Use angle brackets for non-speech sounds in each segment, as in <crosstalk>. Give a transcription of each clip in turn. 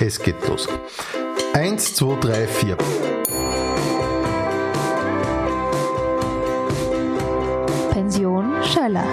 Es geht los. Eins, zwei, drei, vier. Pension Schöller.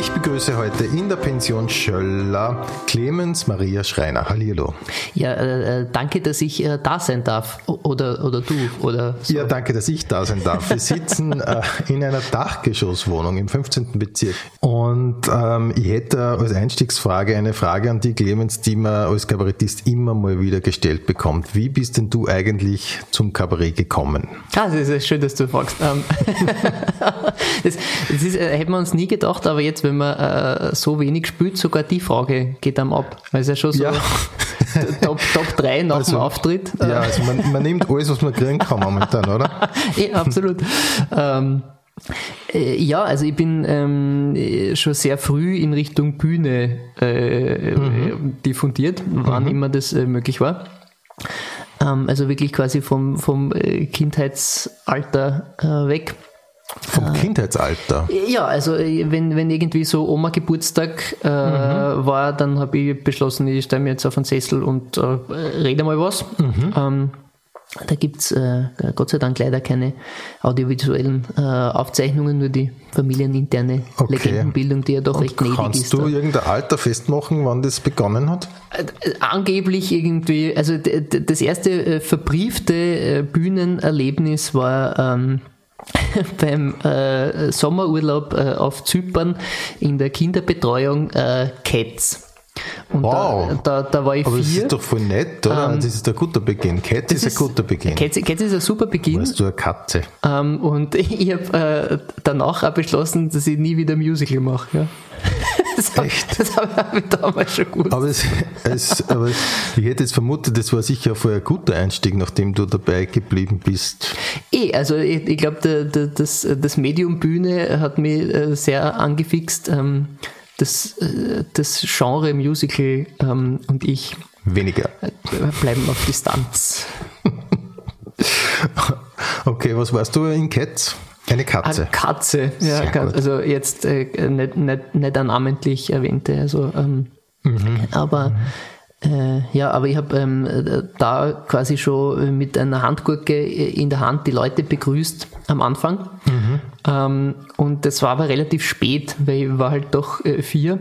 Ich begrüße heute in der Pension Schöller Clemens Maria Schreiner. Hallihallo. Ja, äh, äh, danke, dass ich äh, da sein darf. Oder, oder du. Oder so. Ja, danke, dass ich da sein darf. Wir sitzen äh, in einer Dachgeschosswohnung im 15. Bezirk. Und ähm, ich hätte als Einstiegsfrage eine Frage an die Clemens, die man als Kabarettist immer mal wieder gestellt bekommt. Wie bist denn du eigentlich zum Kabarett gekommen? Ah, das ist schön, dass du fragst. Ähm, <laughs> das, das ist, äh, hätten wir uns nie gedacht, aber jetzt, wenn man äh, so wenig spielt, sogar die Frage geht einem ab. Weil es ja schon so Ja. <laughs> Top, Top 3 nach Also, dem Auftritt. Äh, Ja, also man, man nimmt alles, was man kriegen kann momentan, oder? <laughs> ja, absolut. ähm, äh, ja, also ich bin ähm, äh, schon sehr früh in Richtung Bühne äh, Mhm. diffundiert, wann immer das äh, möglich war. Ähm, also wirklich quasi vom, vom äh, Kindheitsalter äh, weg. Vom Kindheitsalter. Ja, also äh, wenn, wenn irgendwie so Oma Geburtstag äh, war, dann habe ich beschlossen, ich stelle mir jetzt auf einen Sessel und äh, rede mal was. Ähm, da gibt's äh, Gott sei Dank leider keine audiovisuellen äh, Aufzeichnungen, nur die familieninterne Okay. Legendenbildung, die ja doch recht gnädig Kannst ist. du da. irgendein Alter festmachen, wann das begonnen hat? Äh, angeblich irgendwie, also das erste äh, verbriefte äh, Bühnenerlebnis war ähm, <laughs> beim äh, Sommerurlaub äh, auf Zypern in der Kinderbetreuung äh, Cats. Und Wow. da, da, da war ich Aber das vier. ist doch voll nett, oder? Ähm, das ist ein guter Beginn. Cat ist, ein guter Beginn. Cats ist ein super Beginn. Weißt du, eine Katze. Ähm, und <laughs> ich habe äh, danach auch beschlossen, dass ich nie wieder Musical mache. Ja. <laughs> Das hab, Echt? Das habe hab ich damals schon gut. Aber, es, es, aber ich hätte jetzt vermutet, das war sicher voll ein guter Einstieg, nachdem du dabei geblieben bist. Eh, also ich, ich glaube, das, das Medium Bühne hat mich äh, sehr angefixt. Ähm, das, äh, das Genre Musical ähm, und ich Weniger. äh, bleiben auf Distanz. <laughs> Okay, was warst du in Cats? Eine Katze. Eine Katze, ja, gut. also jetzt äh, nicht, nicht, nicht eine namentlich erwähnte, also ähm, Mhm. aber äh, ja, aber ich habe ähm, äh, da quasi schon mit einer Handgurke in der Hand die Leute begrüßt am Anfang. Mhm. Ähm, und das war aber relativ spät, weil ich war halt doch äh, vier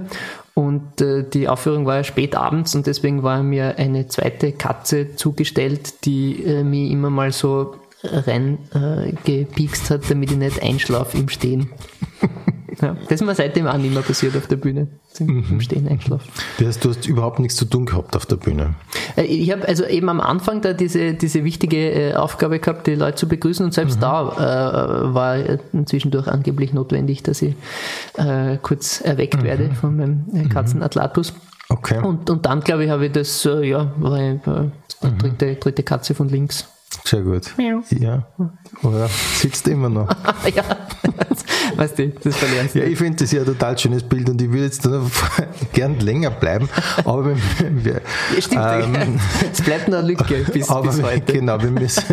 und äh, die Aufführung war ja spät abends und deswegen war mir eine zweite Katze zugestellt, die äh, mich immer mal so rein äh, hat, damit ich nicht einschlafe im Stehen. <laughs> ja, das ist mir seitdem auch nicht mehr passiert auf der Bühne, im, im Stehen einschlafen. Das heißt, du hast überhaupt nichts zu tun gehabt auf der Bühne. Äh, Ich habe also eben am Anfang da diese, diese wichtige äh, Aufgabe gehabt, die Leute zu begrüßen und selbst da äh, war zwischendurch angeblich notwendig, dass ich äh, kurz erweckt werde von meinem äh, Katzenatlatus. Okay. Und, und dann, glaube ich, habe ich das, ja, war ich, die dritte, dritte Katze von links. Sehr gut. Miau. Ja. Oder sitzt immer noch. <laughs> ja, weißt du, das verlernst du. Ja, ich finde das ja ein total schönes Bild und ich würde jetzt da <laughs> gern länger bleiben. Aber wir, Ja, Stimmt, ähm, <laughs> es bleibt noch eine Lücke bis, aber bis heute. genau, wir müssen.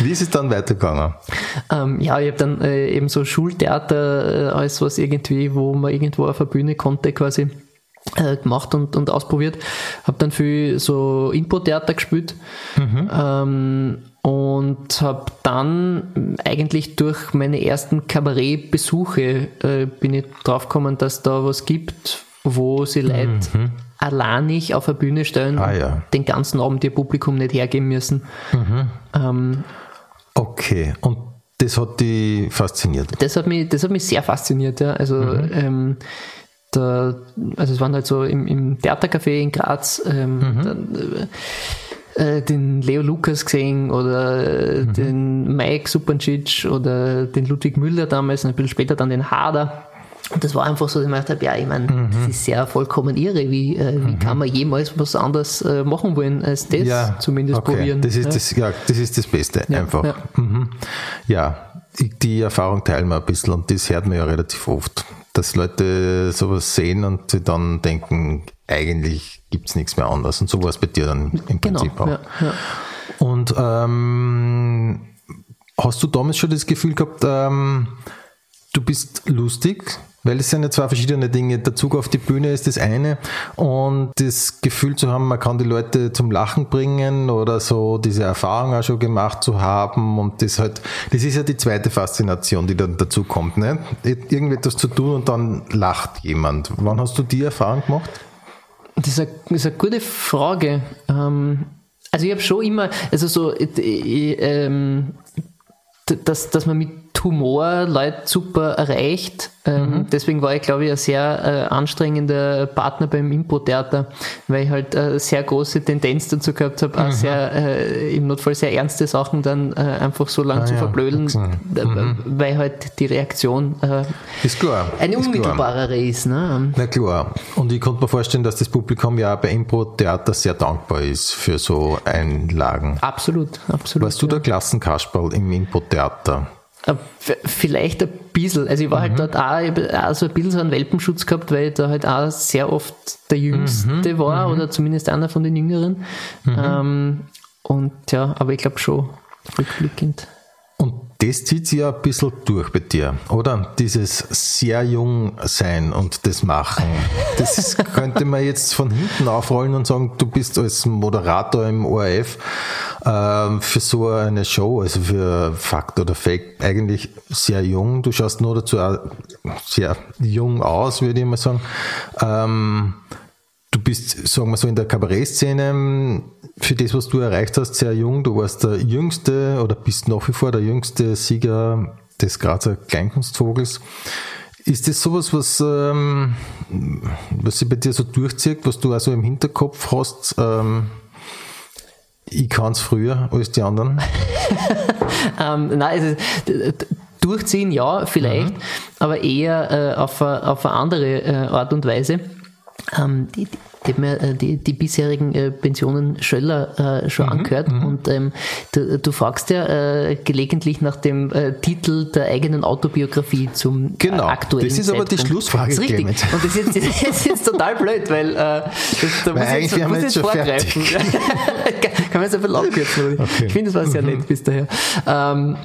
Wie ist es dann weitergegangen? Ähm, ja, ich habe dann äh, eben so Schultheater äh, als was irgendwie, wo man irgendwo auf der Bühne konnte quasi äh, gemacht und, und ausprobiert. Habe dann viel so Impro-Theater gespielt ähm, und habe dann eigentlich durch meine ersten Kabarettbesuche äh, bin ich draufgekommen, dass da was gibt, wo sie Leute alleinig auf der Bühne stellen Ah, und ja. den ganzen Abend ihr Publikum nicht hergeben müssen. Ähm, Okay, und das hat dich fasziniert. das hat mich, das hat mich sehr fasziniert, ja. Also, ähm, da, also es waren halt so im, im Theatercafé in Graz, ähm, dann, äh, äh, den Leo Lukas gesehen oder äh, den Mike Supancic oder den Ludwig Müller damals und ein bisschen später dann den Hader. Und das war einfach so, dass ich mir gedacht habe, ja, ich meine, das ist ja vollkommen irre. Wie, äh, wie kann man jemals was anderes äh, machen wollen, als das zumindest okay. probieren? Das ist ja. das, ja, das ist das Beste, Ja, einfach. ja. Mhm. Ja, die Erfahrung teilen wir ein bisschen und das hört man ja relativ oft, dass Leute sowas sehen und sie dann denken, eigentlich gibt's nichts mehr anderes. Und so war es bei dir dann im Genau, Prinzip auch. ja, ja. Und ähm, hast du damals schon das Gefühl gehabt, ähm, du bist lustig, Weil es sind ja zwei verschiedene Dinge. Der Zug auf die Bühne ist das eine und das Gefühl zu haben, man kann die Leute zum Lachen bringen oder so diese Erfahrung auch schon gemacht zu haben und das halt, das ist ja die zweite Faszination, die dann dazu kommt, ne? Irgendetwas zu tun und dann lacht jemand. Wann hast du die Erfahrung gemacht? Das ist eine, das ist eine gute Frage. Ähm, also ich habe schon immer, also so, ich, ich, ähm, dass, dass man mit Humor Leute super erreicht. Ähm, mhm. Deswegen war ich, glaube ich, ein sehr äh, anstrengender Partner beim Impro-Theater, weil ich halt eine sehr große Tendenz dazu gehabt habe, mhm. auch sehr, äh, im Notfall sehr ernste Sachen dann äh, einfach so lang ah, zu ja. verblödeln, mhm. weil halt die Reaktion äh, ist klar. eine ist unmittelbarere klar. ist. Ne? Na klar. Und ich konnte mir vorstellen, dass das Publikum ja bei Impro-Theater sehr dankbar ist für so Einlagen. Absolut, absolut. Warst du der Klassenkasperl im Impro-Theater? Äh, vielleicht ein bisschen. Also ich war halt mhm. halt dort auch, auch so ein bisschen so einen Welpenschutz gehabt, weil ich da halt auch sehr oft der Jüngste mhm. war mhm. oder zumindest einer von den Jüngeren. Mhm. Ähm, und ja, aber ich glaube schon rückblickend. Das zieht sich ja ein bisschen durch bei dir, oder? Dieses sehr jung sein und das machen. Das könnte man jetzt von hinten aufrollen und sagen, du bist als Moderator im ORF äh, für so eine Show, also für Fakt oder Fake, eigentlich sehr jung. Du schaust nur dazu sehr jung aus, würde ich mal sagen. Ähm, du bist, sagen wir so, in der Kabarettszene für das, was du erreicht hast, sehr jung. Du warst der jüngste oder bist nach wie vor der jüngste Sieger des Grazer Kleinkunstvogels. Ist das sowas, was, ähm, was sich bei dir so durchzieht, was du also im Hinterkopf hast? Ähm, ich kann es früher als die anderen? <laughs> ähm, nein, also, durchziehen ja, vielleicht, mhm. aber eher äh, auf, eine, auf eine andere äh, Art und Weise. Ähm, die, die, mir äh, die, die bisherigen äh, Pensionen Schöller äh, schon mhm, angehört mhm. und ähm, du, du, fragst ja äh, gelegentlich nach dem äh, Titel der eigenen Autobiografie zum genau, aktuellen Das ist Zeitpunkt. aber die Schlussfrage. Das ist richtig. Clement. Und das ist, jetzt, <laughs> das ist jetzt total blöd, weil äh, das, da weil muss jetzt, muss jetzt vorgreifen. <laughs> Kann man jetzt ein bisschen abkürzen. Okay. Ich finde, das war sehr mhm. nett bis daher. Ähm,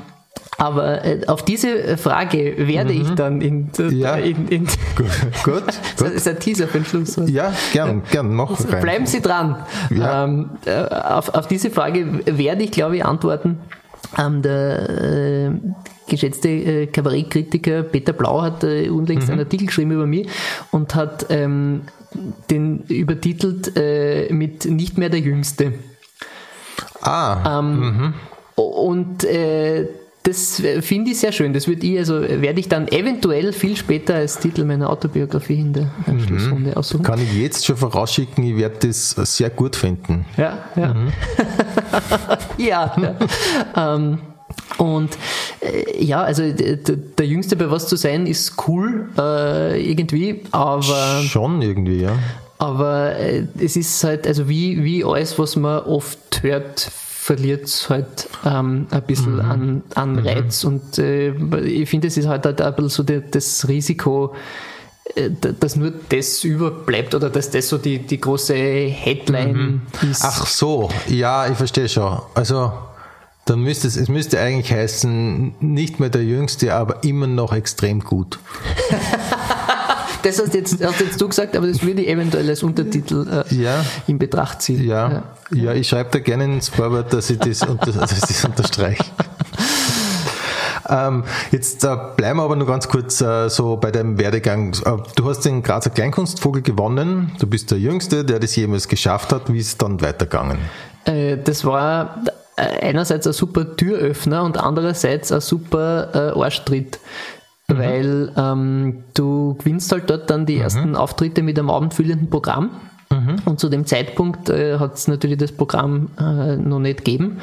aber äh, auf diese Frage werde mhm. ich dann in, ja. in, in gut, <laughs> gut, Das ist ein Teaser für den Schluss. Ja, gern, gern, noch rein. Bleiben Sie dran. Ja. Ähm, äh, auf, auf diese Frage werde ich, glaube ich, antworten. Ähm, der äh, geschätzte äh, Kabarettkritiker Peter Blau hat äh, unlängst mhm. einen Artikel geschrieben über mich und hat ähm, den übertitelt äh, mit Nicht mehr der Jüngste. Ah. Ähm, mhm. Und äh, das finde ich sehr schön. Das würde ich, also werde ich dann eventuell viel später als Titel meiner Autobiografie in der mhm. Schlussrunde aussuchen. Kann ich jetzt schon vorausschicken, ich werde das sehr gut finden. Ja, ja. Mhm. <laughs> ja, ja. ähm, und äh, ja, also der Jüngste bei was zu sein ist cool äh, irgendwie, aber. Schon irgendwie, ja. Aber äh, es ist halt, also wie, wie alles, was man oft hört, verliert es halt ähm, ein bisschen mhm. an, an mhm. Reiz. Mhm. Und äh, ich finde, es ist halt, halt ein bisschen so die, das Risiko, äh, dass nur das überbleibt oder dass das so die, die große Headline mhm. ist. Ach so, ja, ich verstehe schon. Also dann müsste es, es müsste eigentlich heißen, nicht mehr der Jüngste, aber immer noch extrem gut. <laughs> das hast jetzt, hast jetzt du gesagt, aber das würde ich eventuell als Untertitel äh, ja. in Betracht ziehen. Ja, ja. ja ich schreibe da gerne ins Vorwort, dass ich das, unter, <laughs> dass ich das unterstreiche. Ähm, jetzt äh, bleiben wir aber nur ganz kurz äh, so bei deinem Werdegang. Äh, du hast den Grazer Kleinkunstvogel gewonnen. Du bist der Jüngste, der das jemals geschafft hat. Wie ist es dann weitergegangen? Äh, das war äh, einerseits ein super Türöffner und andererseits ein super äh, Arschtritt. Mhm. Weil ähm, du gewinnst halt dort dann die mhm. ersten Auftritte mit einem abendfüllenden Programm. Mhm. Und zu dem Zeitpunkt äh, hat es natürlich das Programm äh, noch nicht gegeben.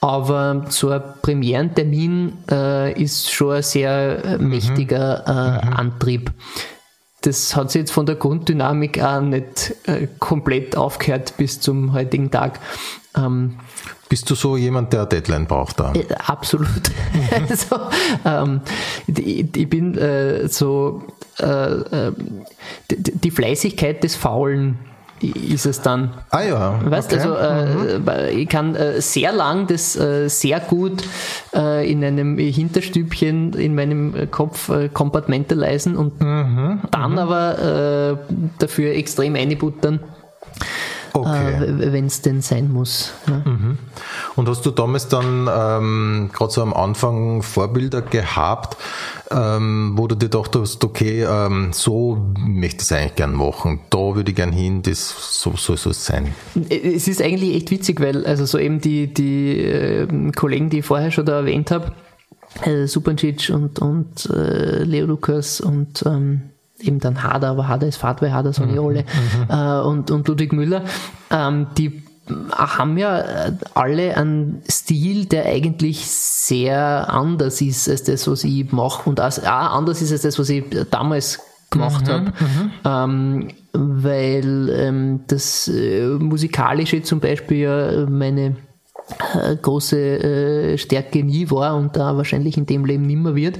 Aber so ein Premierentermin äh, ist schon ein sehr äh, mhm. mächtiger äh, mhm. Antrieb. Das hat sich jetzt von der Grunddynamik auch nicht äh, komplett aufgehört bis zum heutigen Tag. Ähm, bist du so jemand, der Deadline braucht da? Äh, absolut. <laughs> also, ähm, ich, ich, bin äh, so äh, äh die, Fleißigkeit des Faulen ist es dann. Ah ja. Weißt okay. also, äh, Mhm. ich kann äh, sehr lang das äh, sehr gut äh, in einem Hinterstübchen in meinem Kopf äh, kompartmentalisieren und Mhm. dann aber äh, dafür extrem einbuttern, okay. äh, wenn es denn sein muss. Ja. Und hast du damals dann ähm, gerade so am Anfang Vorbilder gehabt, ähm, wo du dir gedacht hast, okay, ähm, so möchte ich es eigentlich gern machen, da würde ich gern hin, das so soll so sein. Es ist eigentlich echt witzig, weil also so eben die, die äh, Kollegen, die ich vorher schon da erwähnt habe, äh, Supancic und, und äh, Leo Lukas und ähm, eben dann Hader, aber Hader ist Fahrt, weil Hader so eine Rolle, äh, und, und Ludwig Müller, ähm, die haben ja äh, alle einen Stil, der eigentlich sehr anders ist als das, was ich mache und auch anders ist als das, was ich damals gemacht habe. Ähm, weil ähm, das äh, Musikalische zum Beispiel ja meine äh, große äh, Stärke nie war und da wahrscheinlich in dem Leben nimmer wird.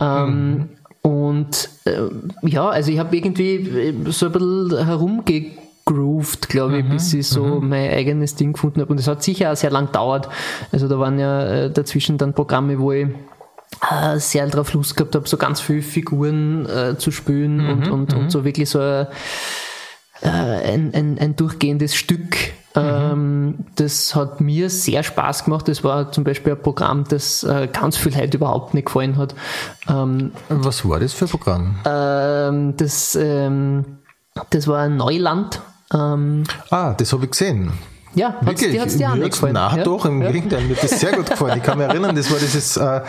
Ähm, Und äh, ja, also ich habe irgendwie äh, so ein bisschen herumgegroovt, glaube ich, bis ich so mein eigenes Ding gefunden habe. Und es hat sicher auch sehr lang gedauert. Also da waren ja äh, dazwischen dann Programme, wo ich äh, sehr drauf Lust gehabt habe, so ganz viele Figuren äh, zu spielen und, und, und so wirklich so ein, ein, ein, ein durchgehendes Stück. Ähm, das hat mir sehr Spaß gemacht. Das war zum Beispiel ein Programm, das äh, ganz viel Leute überhaupt nicht gefallen hat. Ähm, Was war das für ein Programm? ähm, das, ähm, das war Neuland. Ah, das habe ich gesehen. ja, hat's, Wirklich? die hat es dir hat's- gefallen. Nein, ja? doch, im ja. Gegenteil, mir hat das sehr gut <laughs> gefallen. Ich kann mich erinnern, das war dieses äh,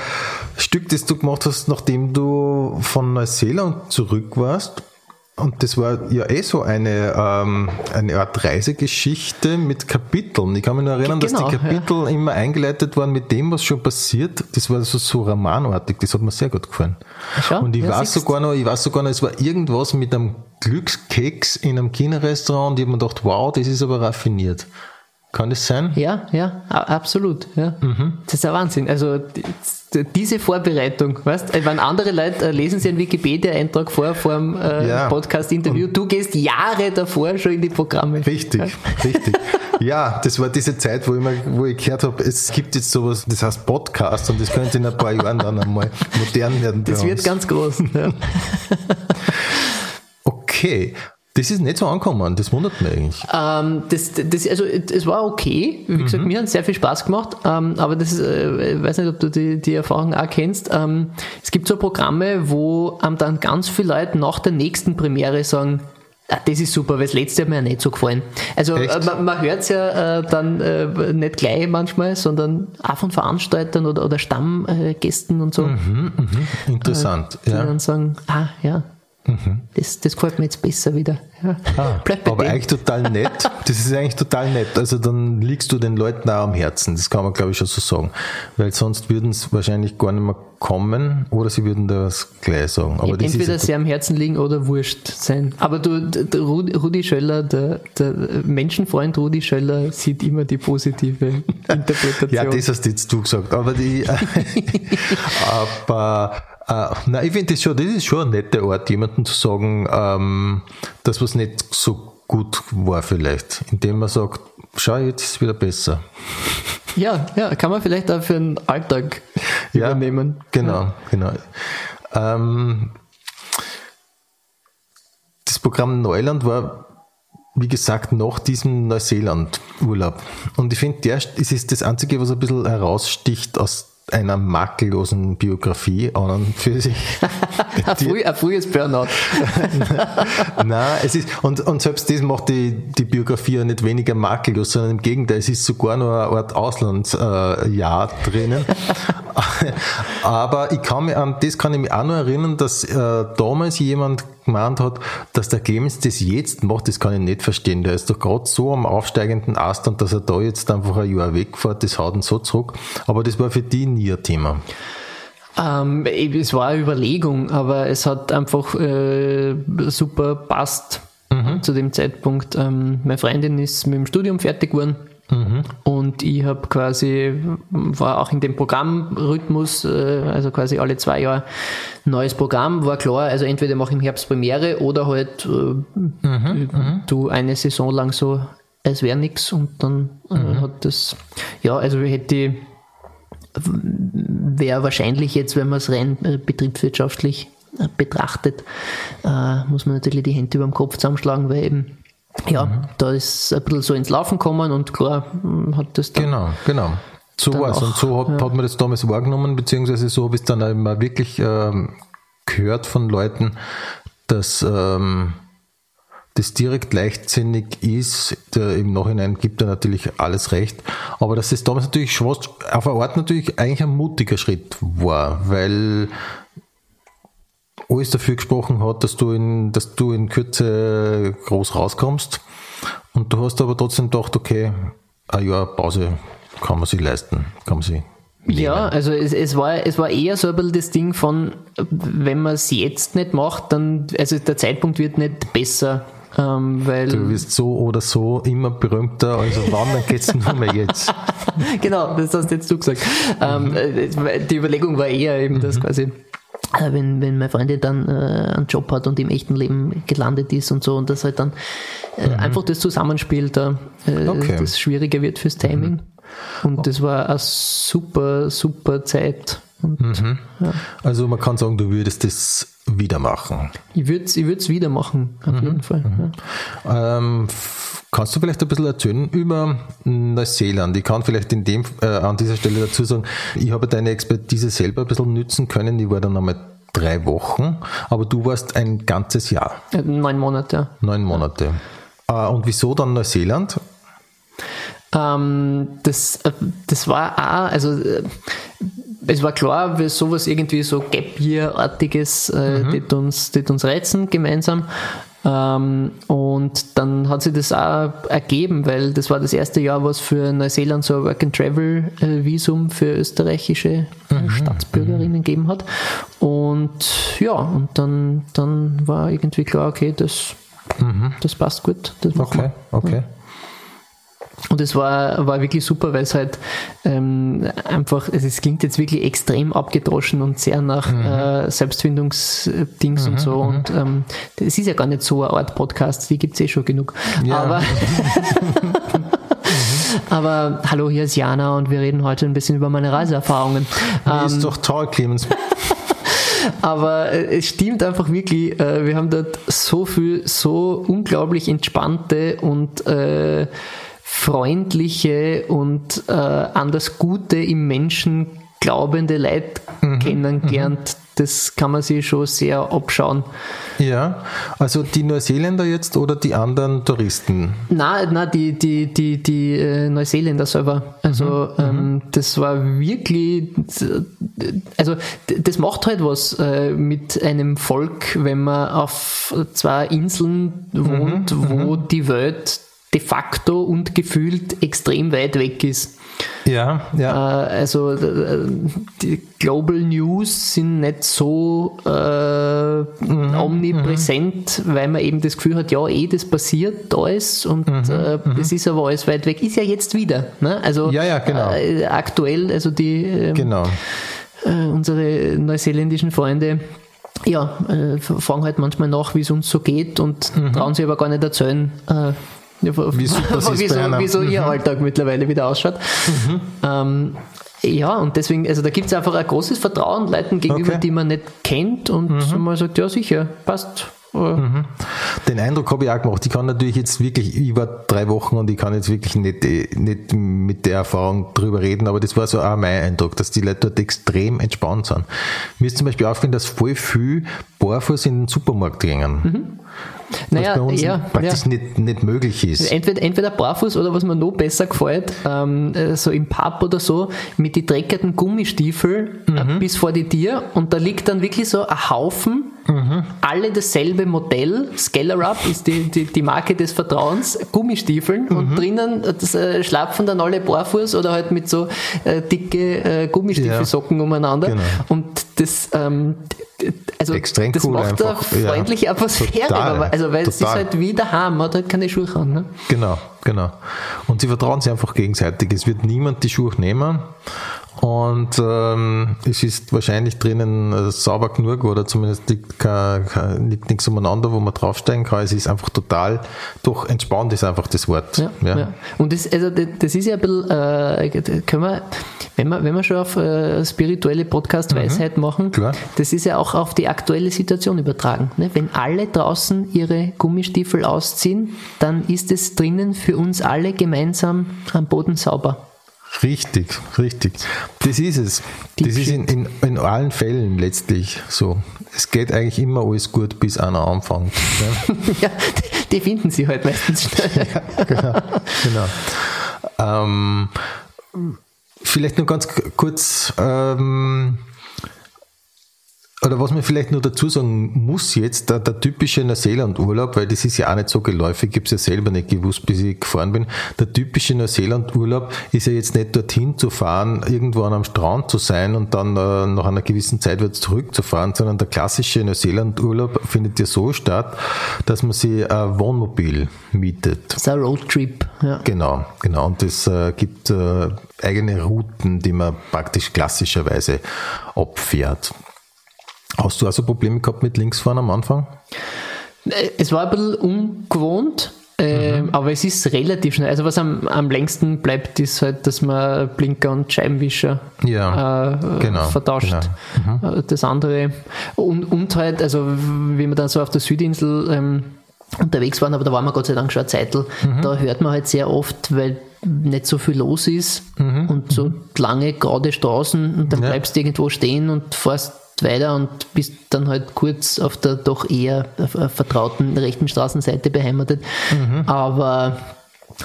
Stück, das du gemacht hast, nachdem du von Neuseeland zurück warst. Und das war ja eh so eine, ähm, eine Art Reisegeschichte mit Kapiteln. Ich kann mich nur erinnern, Genau, dass die ja. Kapitel immer eingeleitet waren mit dem, was schon passiert. Das war so, so romanartig. Das hat mir sehr gut gefallen. Schau, und ich ja, weiß sogar noch, ich weiß sogar noch, es war irgendwas mit einem Glückskeks in einem China-Restaurant und ich habe mir gedacht, wow, das ist aber raffiniert. Kann das sein? Ja, ja, absolut. Ja. Das ist der Wahnsinn. Also die- diese Vorbereitung, weißt wenn andere Leute äh, lesen sich einen Wikipedia-Eintrag vor, vor dem äh, Ja. Podcast-Interview, du gehst Jahre davor schon in die Programme. Richtig, <laughs> richtig. Ja, das war diese Zeit, wo ich, mal, wo ich gehört habe, es gibt jetzt sowas, das heißt Podcast und das könnte in ein paar Jahren dann einmal modern werden. Das wird uns. ganz groß. Ja. <laughs> Okay, das ist nicht so angekommen, das wundert mich eigentlich. Ähm, das, das, also, es war okay. Wie gesagt, mir hat sehr viel Spaß gemacht. Ähm, aber das ist, äh, ich weiß nicht, ob du die, die Erfahrung auch kennst. Ähm, es gibt so Programme, wo ähm, dann ganz viele Leute nach der nächsten Premiere sagen, ah, das ist super, weil das letzte hat mir ja nicht so gefallen. Also äh, man, man hört es ja äh, dann äh, nicht gleich manchmal, sondern auch von Veranstaltern oder, oder Stammgästen und so, Interessant, die ja. dann sagen, ah ja, das, das gefällt mir jetzt besser wieder. Ja. Bei Aber dem. eigentlich total nett. <laughs> Das ist eigentlich total nett. Also dann liegst du den Leuten auch am Herzen. Das kann man, glaube ich, schon so sagen. Weil sonst würden es wahrscheinlich gar nicht mehr kommen oder sie würden das gleich sagen. Aber das Entweder sehr am Herzen liegen oder wurscht sein. Aber du, der Rudi Rudi Schöller, der, der Menschenfreund Rudi Schöller, sieht immer die positive <laughs> Interpretation. ja, das hast jetzt du gesagt. Aber die, <laughs> aber äh, na, ich finde das schon, das ist schon ein netter Ort, jemandem zu sagen, ähm, das was nicht so gut war vielleicht, indem man sagt, schau, jetzt ist es wieder besser. ja, ja, kann man vielleicht auch für den Alltag Ja, übernehmen. Genau, genau. Ähm, das Programm Neuland war, wie gesagt, nach diesem Neuseeland-Urlaub. Und ich finde, der ist das Einzige, was ein bisschen heraussticht aus einer makellosen Biografie an und für sich. <laughs> Ein, früh, ein frühes Burnout. <laughs> Nein, es ist, und, und selbst das macht die, die Biografie ja nicht weniger makellos, sondern im Gegenteil, es ist sogar noch eine Art Auslandsjahr äh, drinnen. <laughs> Aber ich kann mich an, das kann ich mich auch noch erinnern, dass äh, damals jemand gemeint hat, dass der Clemens das jetzt macht, das kann ich nicht verstehen. Der ist doch gerade so am aufsteigenden Ast und dass er da jetzt einfach ein Jahr wegfährt, das haut ihn so zurück. Aber das war für die nie ein Thema. Ähm, es war eine Überlegung, aber es hat einfach äh, super passt Mhm. zu dem Zeitpunkt. Ähm, meine Freundin ist mit dem Studium fertig geworden Und ich habe quasi, war auch in dem Programmrhythmus, äh, also quasi alle zwei Jahre neues Programm, war klar, also entweder mache ich im Herbst Premiere oder halt äh, du eine Saison lang so, es wäre nix und dann äh, hat das, ja, also hätte ich wäre wahrscheinlich jetzt, wenn man es rein äh, betriebswirtschaftlich äh, betrachtet, äh, muss man natürlich die Hände über dem Kopf zusammenschlagen, weil eben, ja, Mhm. da ist ein bisschen so ins Laufen gekommen und klar mh, hat das dann, Genau, genau. So war es. Und so hat, hat man das damals wahrgenommen, beziehungsweise so habe ich es dann auch mal wirklich ähm, gehört von Leuten, dass ähm, das direkt leichtsinnig ist. Der, Im Nachhinein gibt er natürlich alles recht. Aber dass es damals natürlich schon auf eine Art natürlich eigentlich ein mutiger Schritt war, weil alles dafür gesprochen hat, dass du in, dass du in Kürze groß rauskommst. Und du hast aber trotzdem gedacht, okay, ein Jahr Pause kann man sich leisten, kann man sich Ja, also es, es, war, es war eher so ein bisschen das Ding von, wenn man es jetzt nicht macht, dann, also der Zeitpunkt wird nicht besser, ähm, weil, Du wirst so oder so immer berühmter, also wann, dann geht's nur mehr jetzt. <laughs> genau, das hast jetzt du gesagt. Ähm, äh, die Überlegung war eher eben, dass quasi, äh, wenn, wenn meine Freundin dann äh, einen Job hat und im echten Leben gelandet ist und so und das halt dann äh, einfach das Zusammenspiel da äh, Okay. das schwieriger wird fürs Timing. Und das war eine super, super Zeit. Und Also man kann sagen, du würdest das wieder machen. Ich würde es ich würd's wieder machen, auf jeden Fall. Ja. Ähm, kannst du vielleicht ein bisschen erzählen über Neuseeland? Ich kann vielleicht in dem, äh, an dieser Stelle dazu sagen, ich habe deine Expertise selber ein bisschen nützen können. Ich war dann einmal drei Wochen, aber du warst ein ganzes Jahr, Äh, Neun Monate. neun Monate. Äh, und wieso dann Neuseeland? Ähm, das, äh, das war auch, also äh, es war klar, wir sowas irgendwie so Gap Year-artiges, äh, das uns, das uns reizen gemeinsam. Ähm, und dann hat sich das auch ergeben, weil das war das erste Jahr, was für Neuseeland so ein Work-and-Travel-Visum für österreichische äh, Staatsbürgerinnen gegeben hat. Und ja, und dann, dann war irgendwie klar, okay, das, das passt gut. Das. Okay, okay. Und es war, war wirklich super, weil es halt ähm, einfach, also es klingt jetzt wirklich extrem abgedroschen und sehr nach äh, Selbstfindungsdings und so. Und ähm, es ist ja gar nicht so eine Art Podcast, die gibt es eh schon genug. Ja. Aber, <laughs> <laughs> aber hallo, hier ist Jana und wir reden heute ein bisschen über meine Reiseerfahrungen. Ähm, ist doch toll, Clemens. <laughs> aber äh, es stimmt einfach wirklich, äh, wir haben dort so viel, so unglaublich entspannte und äh, freundliche und äh, an das Gute im Menschen glaubende Leute kennengelernt. Das kann man sich schon sehr abschauen. Ja, also die Neuseeländer jetzt oder die anderen Touristen? Na, na, die, die, die, die äh, Neuseeländer selber. Also ähm, das war wirklich, also das macht halt was äh, mit einem Volk, wenn man auf zwei Inseln wohnt, wo die Welt de facto und gefühlt extrem weit weg ist. Ja, Äh, ja. also äh, die Global News sind nicht so äh, omnipräsent, weil man eben das Gefühl hat, ja, eh, das passiert alles und äh, das ist aber alles weit weg. Ist ja jetzt wieder. Ne? Also Ja, ja, genau. äh, aktuell, also die ähm, Genau. äh, unsere neuseeländischen Freunde ja, äh, fragen halt manchmal nach, wie es uns so geht und trauen sich aber gar nicht erzählen, äh, ja, Wie super wie, so, wie so ihr Alltag mittlerweile wieder ausschaut. Ähm, ja, und deswegen, also da gibt es einfach ein großes Vertrauen Leuten gegenüber, Okay. die man nicht kennt und man sagt, ja sicher, passt. Äh, Den Eindruck habe ich auch gemacht. Ich kann natürlich jetzt wirklich über drei Wochen und ich kann jetzt wirklich nicht, äh, nicht mit der Erfahrung drüber reden, aber das war so auch mein Eindruck, dass die Leute dort extrem entspannt sind. Mir ist zum Beispiel aufgefallen, dass voll viel barfuß in den Supermarkt gingen. Naja, was bei uns ja, praktisch ja. Nicht, nicht möglich ist. Entweder, entweder barfuß oder was mir noch besser gefällt, ähm, äh, so im Pub oder so, mit die dreckigen Gummistiefel äh, bis vor die Tür und da liegt dann wirklich so ein Haufen, alle dasselbe Modell, Scalar Up ist die, die, die Marke des Vertrauens, Gummistiefeln und drinnen äh, das, äh, schlapfen dann alle barfuß oder halt mit so äh, dicke äh, Gummistiefelsocken umeinander Genau. und das, ähm, also extrem das cool macht einfach. eine Ja, freundliche Atmosphäre, total, also weil es ist total. halt wie daheim, man hat halt keine Schuhe an. Ne? Genau, genau. Und sie vertrauen sich einfach gegenseitig. Es wird niemand die Schuhe nehmen. Und ähm, es ist wahrscheinlich drinnen äh, sauber genug oder zumindest liegt, kein, kein, liegt nichts umeinander, wo man draufsteigen kann. Es ist einfach total, doch entspannt ist einfach das Wort. Ja, ja. Und das, also das, das ist ja ein bisschen, äh, können wir, wenn wir, wenn wir schon auf äh, spirituelle Podcast-Weisheit machen, Mhm. klar. das ist ja auch auf die aktuelle Situation übertragen. Ne? Wenn alle draußen ihre Gummistiefel ausziehen, dann ist es drinnen für uns alle gemeinsam am Boden sauber. Richtig, richtig. Das ist es. Das ist in, in, in allen Fällen letztlich so. Es geht eigentlich immer alles gut, bis einer anfängt. Ja? <laughs> ja, die, finden sie halt meistens schnell. <laughs> genau. genau. Ähm, vielleicht nur ganz kurz, ähm, oder was man vielleicht nur dazu sagen muss jetzt, der, der typische Neuseeland-Urlaub, weil das ist ja auch nicht so geläufig, ich habe es ja selber nicht gewusst, bis ich gefahren bin. Der typische Neuseeland-Urlaub ist ja jetzt nicht dorthin zu fahren, irgendwo an einem Strand zu sein und dann äh, nach einer gewissen Zeit wieder zurückzufahren, sondern der klassische Neuseeland-Urlaub findet ja so statt, dass man sich ein Wohnmobil mietet. Das ist ein Roadtrip. Ja. Genau, genau. Und es äh, gibt äh, eigene Routen, die man praktisch klassischerweise abfährt. Hast du also Probleme gehabt mit Linksfahren am Anfang? Äh, Es war ein bisschen ungewohnt, äh, aber es ist relativ schnell. Also was am, am längsten bleibt, ist halt, dass man Blinker und Scheibenwischer Ja, äh, genau, vertauscht. Äh, Das andere. Und, und halt, also wie wir dann so auf der Südinsel ähm, unterwegs waren, aber da waren wir Gott sei Dank schon eine Zeitl, da hört man halt sehr oft, weil nicht so viel los ist und so lange gerade Straßen und dann Ja. bleibst du irgendwo stehen und fährst weiter und bist dann halt kurz auf der doch eher vertrauten rechten Straßenseite beheimatet. Aber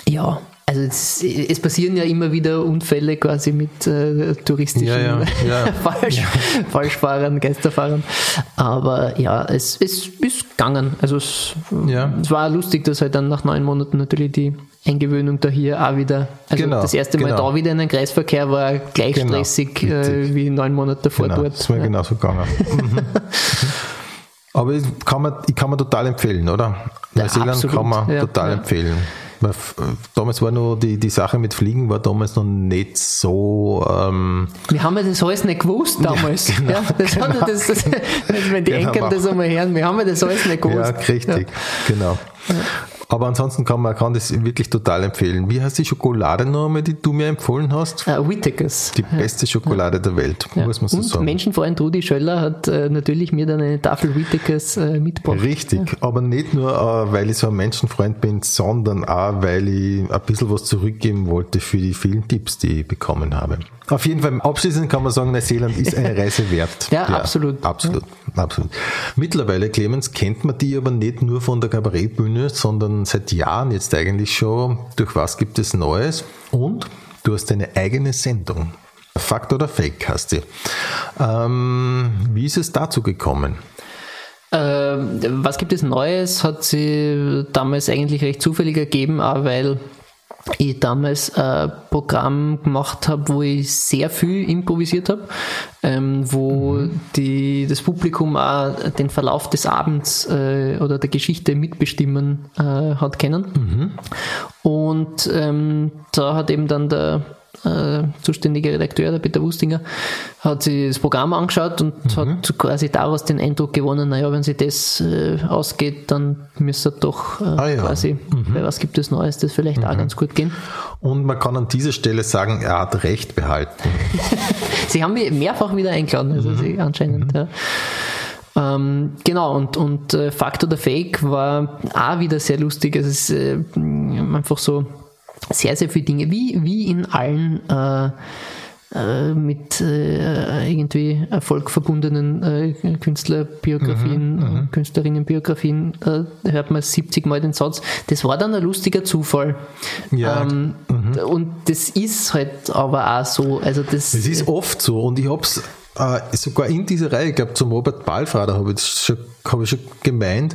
ja, also es, es passieren ja immer wieder Unfälle quasi mit äh, touristischen Ja, ja, ja. <laughs> Falsch, Falschfahrern, Geisterfahrern. Aber ja, es, es ist gegangen. Also es, es war lustig, dass halt dann nach neun Monaten natürlich die Eingewöhnung da hier auch wieder, also Genau, das erste Mal genau. da wieder in den Kreisverkehr war gleich Genau, stressig äh, wie neun Monate davor Genau, dort. das ist mir genauso gegangen. <laughs> Mhm. Aber ich kann, man, ich kann man total empfehlen, oder? Ja, Neuseeland kann man ja, total ja. empfehlen. Weil damals war nur die, die Sache mit Fliegen war damals noch nicht so ähm, Wir haben ja das alles nicht gewusst damals. Ja, <laughs> genau, das hat ja das, das, <laughs> wenn die Genau. Enkel das einmal hören, wir haben ja das alles nicht gewusst. Ja, richtig, genau. Aber ansonsten kann man kann das wirklich total empfehlen. Wie heißt die Schokolade noch einmal, die du mir empfohlen hast? Ja. Äh, Whittakers. Die beste Schokolade der Welt, Ja. muss man so Und sagen. Menschenfreund Rudi Schöller hat äh, natürlich mir dann eine Tafel Whittakers äh, mitgebracht. Richtig, aber nicht nur, äh, weil ich so ein Menschenfreund bin, sondern auch, weil ich ein bisschen was zurückgeben wollte für die vielen Tipps, die ich bekommen habe. Auf jeden Fall, abschließend kann man sagen, Neuseeland ist eine <laughs> Reise wert. Ja, absolut. Absolut, absolut. Mittlerweile, Clemens, kennt man die aber nicht nur von der Kabarettbühne, sondern seit Jahren jetzt eigentlich schon. Durch was gibt es Neues? Und du hast eine eigene Sendung. Fakt oder Fake hast du. Ähm, wie ist es dazu gekommen? Ähm, was gibt es Neues? Hat sie damals eigentlich recht zufällig ergeben, auch weil ich damals ein Programm gemacht habe, wo ich sehr viel improvisiert habe, ähm, wo die, das Publikum auch den Verlauf des Abends äh, oder der Geschichte mitbestimmen äh, hat können. Und ähm, da hat eben dann der äh, zuständige Redakteur, der Peter Wustinger, hat sich das Programm angeschaut und hat quasi daraus den Eindruck gewonnen, naja, wenn sich das äh, ausgeht, dann müsste doch äh, Ah ja. quasi, bei was gibt es Neues, das vielleicht auch ganz gut gehen. Und man kann an dieser Stelle sagen, er hat Recht behalten. <laughs> Sie haben mich mehrfach wieder eingeladen, also sie anscheinend, ja. Ähm, genau, und, und äh, Fakt oder Fake war auch wieder sehr lustig. Also es ist äh, einfach so sehr, sehr viele Dinge, wie, wie in allen äh, äh, mit äh, irgendwie Erfolg verbundenen äh, Künstlerbiografien, äh, Künstlerinnenbiografien, äh, hört man 70 Mal den Satz. Das war dann ein lustiger Zufall. Ja, Ähm, Und das ist halt aber auch so. Also das, Es ist oft so und ich habe es äh, sogar in dieser Reihe, ich glaube zum Robert Balfrader habe ich, schon- hab ich schon gemeint,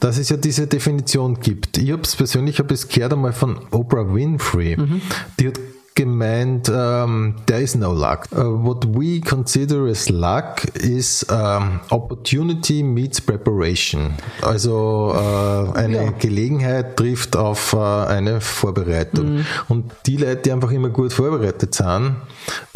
dass es ja diese Definition gibt. Ich habe es persönlich hab es gehört einmal von Oprah Winfrey. Die hat gemeint, um, there is no luck. Uh, what we consider as luck is um, opportunity meets preparation. Also uh, eine ja. Gelegenheit trifft auf uh, eine Vorbereitung. Mhm. Und die Leute, die einfach immer gut vorbereitet sind,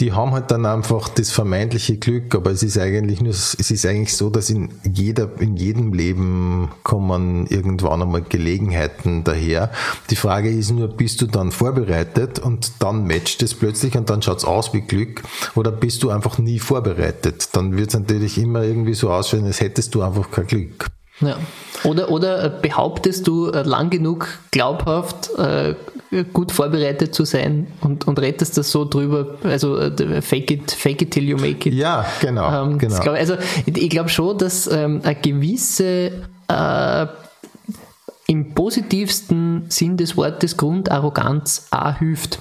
die haben halt dann einfach das vermeintliche Glück, aber es ist eigentlich nur, es ist eigentlich so, dass in jeder, in jedem Leben kommen irgendwann einmal Gelegenheiten daher. Die Frage ist nur, bist du dann vorbereitet und dann matcht es plötzlich und dann schaut es aus wie Glück oder bist du einfach nie vorbereitet? Dann wird es natürlich immer irgendwie so ausschauen, als hättest du einfach kein Glück. Ja. Oder, oder behauptest du äh, lang genug glaubhaft, äh, gut vorbereitet zu sein und, und rettest das so drüber, also äh, fake it, fake it till you make it. Ja, genau. Ähm, genau. Glaub, also ich, ich glaube schon, dass ähm, eine gewisse äh, im positivsten Sinn des Wortes Grundarroganz auch hilft.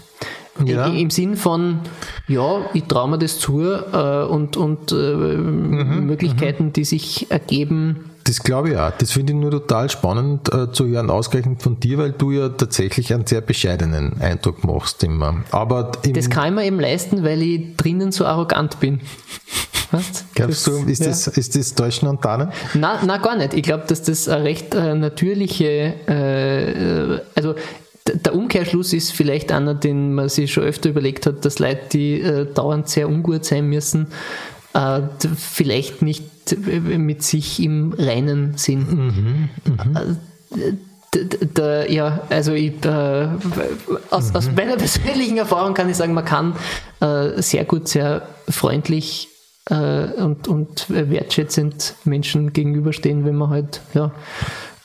Ja. Im Sinn von, ja, ich traue mir das zu äh, und, und äh, mhm, Möglichkeiten, mhm. die sich ergeben, das glaube ich auch. Das finde ich nur total spannend äh, zu hören, ausgerechnet von dir, weil du ja tatsächlich einen sehr bescheidenen Eindruck machst immer. Aber das kann ich mir eben leisten, weil ich drinnen so arrogant bin. Was? Glaubst das, du, ist, ja. das, ist das Täuschen und Tarnen? Nein, na, gar nicht. Ich glaube, dass das eine recht äh, natürliche, äh, also der Umkehrschluss ist vielleicht einer, den man sich schon öfter überlegt hat, dass Leute, die äh, dauernd sehr ungut sein müssen, äh, vielleicht nicht mit sich im Reinen sind. Mhm, mh. Da, ja, also ich, äh, aus, mhm. aus, meiner <laughs> persönlichen Erfahrung kann ich sagen, man kann äh, sehr gut, sehr freundlich äh, und, und wertschätzend Menschen gegenüberstehen, wenn man halt ja,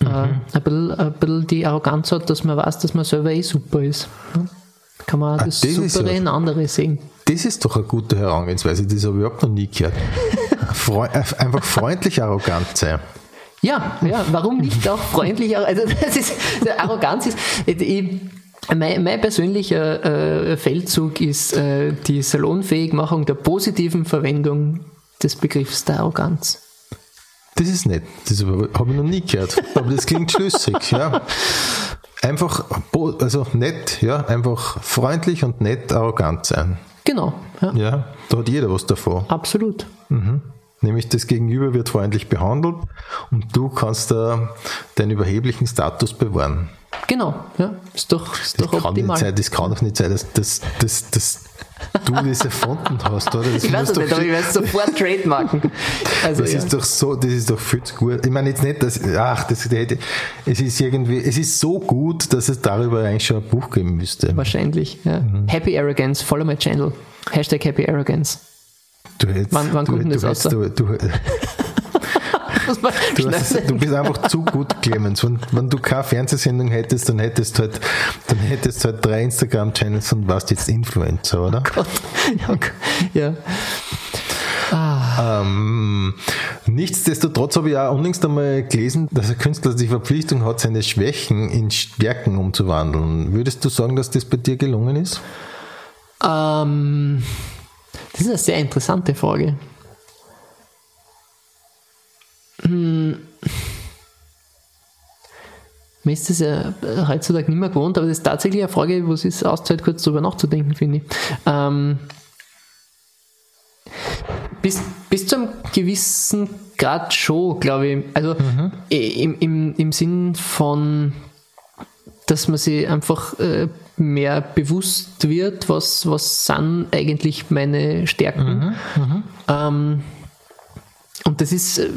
äh, mhm. ein, bisschen, ein bisschen die Arroganz hat, dass man weiß, dass man selber eh super ist. Kann man ah, das, das super in andere sehen. Das ist doch eine gute Herangehensweise, das habe ich überhaupt noch nie gehört. <laughs> Freu einfach freundlich arrogant sein. Ja, ja, warum nicht <laughs> auch freundlich? Also das ist, Arroganz ist, ich, mein, mein, persönlicher äh, Feldzug ist äh, die Salonfähigmachung der positiven Verwendung des Begriffs der Arroganz. Das ist nett, das habe ich noch nie gehört, aber das klingt schlüssig, ja. Einfach, also nett, ja, einfach freundlich und nett arrogant sein. Genau. Ja, ja da hat jeder was davon. Absolut. Mhm. Nämlich das Gegenüber wird freundlich behandelt und du kannst da deinen überheblichen Status bewahren. Genau, ja. Ist doch, ist das doch kann optimal. Nicht sein, das kann doch nicht sein, dass, dass, dass, dass du das erfunden hast, oder? Das ich weiß es nicht, aber ich werde es sofort trademarken. Also, das ja. ist doch so, das ist doch viel zu gut. Ich meine jetzt nicht, dass, ach, das, es ist irgendwie, es ist so gut, dass es darüber eigentlich schon ein Buch geben müsste. Wahrscheinlich, ja. Mhm. Happy Arrogance, follow my channel. Hashtag Happy Arrogance. Du hättest, wann, wann kommt du, das raus? Du, du, du, hast, du, bist einfach zu gut, Clemens. Wenn, wenn, du keine Fernsehsendung hättest, dann hättest du halt, dann hättest halt drei Instagram-Channels und warst jetzt Influencer, oder? Oh Gott. Ja. Ah. Ähm, nichtsdestotrotz habe ich auch unlängst einmal gelesen, dass ein Künstler die Verpflichtung hat, seine Schwächen in Stärken umzuwandeln. Würdest du sagen, dass das bei dir gelungen ist? Ähm, das ist eine sehr interessante Frage. Hm. Mir ist das ja heutzutage nicht mehr gewohnt, aber das ist tatsächlich eine Frage, wo es ist auszeit, kurz darüber nachzudenken, finde ich. Ähm, bis, bis zu einem gewissen Grad schon, glaube ich. Also mhm. im, im, im Sinn von, dass man sich einfach äh, mehr bewusst wird, was, was sind eigentlich meine Stärken. Mhm. Mhm. Ähm, und das ist äh,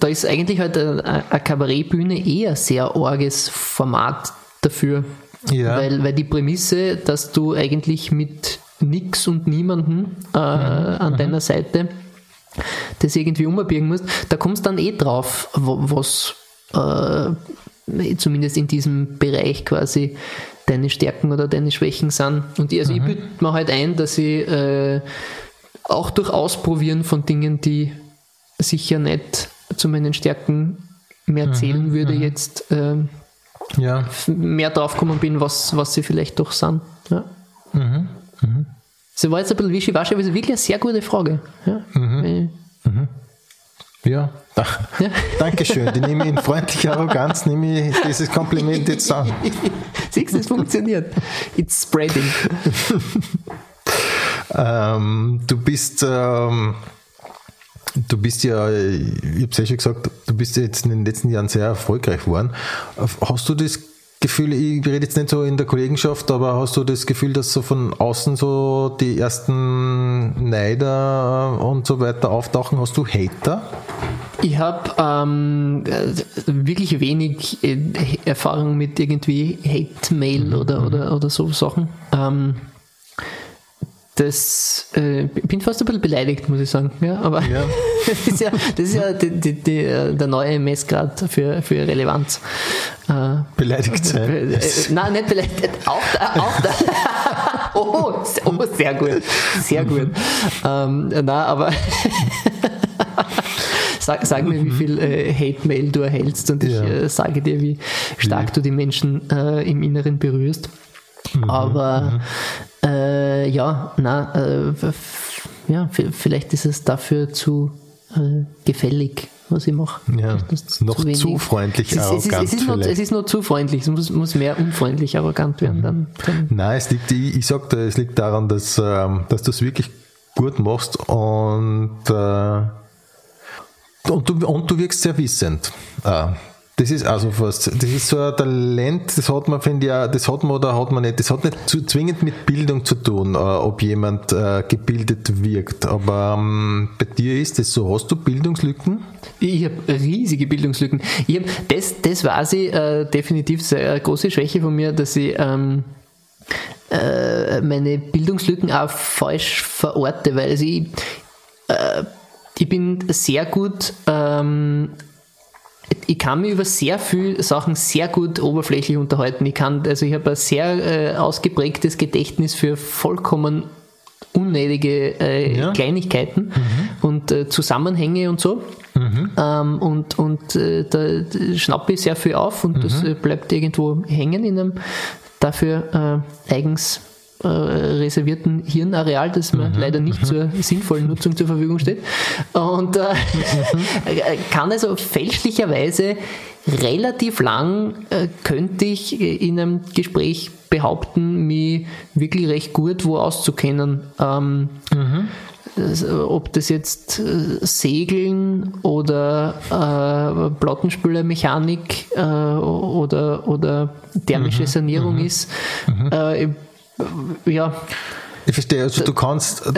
da ist eigentlich halt eine, Kabarettbühne eher ein sehr orges Format dafür. Ja. Weil, weil die Prämisse, dass du eigentlich mit nix und niemanden äh, mhm. an mhm. deiner Seite das irgendwie umbiegen musst, da kommst du dann eh drauf, was äh, zumindest in diesem Bereich quasi deine Stärken oder deine Schwächen sind. Und ich, also mhm. ich bilde mir halt ein, dass ich äh, auch durch Ausprobieren von Dingen, die sicher nicht zu meinen Stärken mehr mhm, zählen würde, mhm. jetzt äh, ja. mehr draufgekommen bin, was, was sie vielleicht doch sind. Ja. Mhm. Mhm. war jetzt ein bisschen wischiwaschi, aber es ist wirklich eine sehr gute Frage. Ja. Mhm. Mhm. Ja, da, ja. <laughs> Dankeschön. Die nehme ich in freundlicher Arroganz, nehme ich dieses Kompliment jetzt an. <laughs> Siehst du, es funktioniert. It's spreading. <laughs> ähm, du bist, ähm, du bist ja, ich habe es ja schon gesagt, du bist jetzt in den letzten Jahren sehr erfolgreich geworden. Hast du das Gefühl, ich rede jetzt nicht so in der Kollegenschaft, aber hast du das Gefühl, dass so von außen so die ersten Neider und so weiter auftauchen? Hast du Hater? Ich habe ähm, wirklich wenig äh, Erfahrung mit irgendwie Hate-Mail mhm. oder, oder, oder so Sachen. Ähm, das äh, bin fast ein bisschen beleidigt, muss ich sagen. Ja, aber ja. <laughs> das ist ja, das ist ja die, die, die, äh, der neue Messgrad für, für Relevanz. Äh, beleidigt sein. Äh, nein, nicht beleidigt. Auch da, auch da. <laughs> oh, oh, sehr gut. Sehr gut. ähm, nein, aber <laughs> sag, sag mir, wie viel äh, Hate-Mail du erhältst und ja. ich äh, sage dir, wie stark du die Menschen äh, im Inneren berührst. Mhm. Aber mhm. Äh, ja, na, äh, ja, vielleicht ist es dafür zu äh, gefällig, was ich mache. Ja, noch zu, zu, freundlich es, arrogant. Es ist, es, ist nur, es ist nur zu freundlich, es muss, muss mehr unfreundlich arrogant werden. Dann, dann. Nein, es liegt, ich, ich sag es liegt daran, dass, ähm, dass du es wirklich gut machst und, äh, und, du, und du wirkst sehr wissend. Äh, das ist also fast, das ist so ein Talent, das hat man, finde ich, auch, das hat man oder hat man nicht, das hat nicht zu, zwingend mit Bildung zu tun, äh, ob jemand äh, gebildet wirkt. Aber ähm, bei dir ist das so. Hast du Bildungslücken? Ich habe riesige Bildungslücken. Ich hab, das, das war sie äh, definitiv eine große Schwäche von mir, dass ich ähm, äh, meine Bildungslücken auch falsch verorte, weil also ich, äh, ich bin sehr gut ähm, ich kann mich über sehr viele Sachen sehr gut oberflächlich unterhalten. Ich kann, also ich habe ein sehr äh, ausgeprägtes Gedächtnis für vollkommen unnötige äh, ja. Kleinigkeiten mhm. und äh, Zusammenhänge und so. Mhm. Ähm, und und äh, da schnappe ich sehr viel auf und mhm. das äh, bleibt irgendwo hängen in einem dafür äh, eigens äh, reservierten Hirnareal, das mir mhm. leider nicht mhm. zur sinnvollen Nutzung zur Verfügung steht. Und äh, mhm. <laughs> kann also fälschlicherweise relativ lang äh, könnte ich in einem Gespräch behaupten, mich wirklich recht gut wo auszukennen. Ähm, mhm. ob das jetzt äh, Segeln oder äh, Plattenspülermechanik äh, oder, oder thermische mhm. Sanierung mhm. ist. Mhm. Äh, ja. Ich verstehe, also du kannst, du,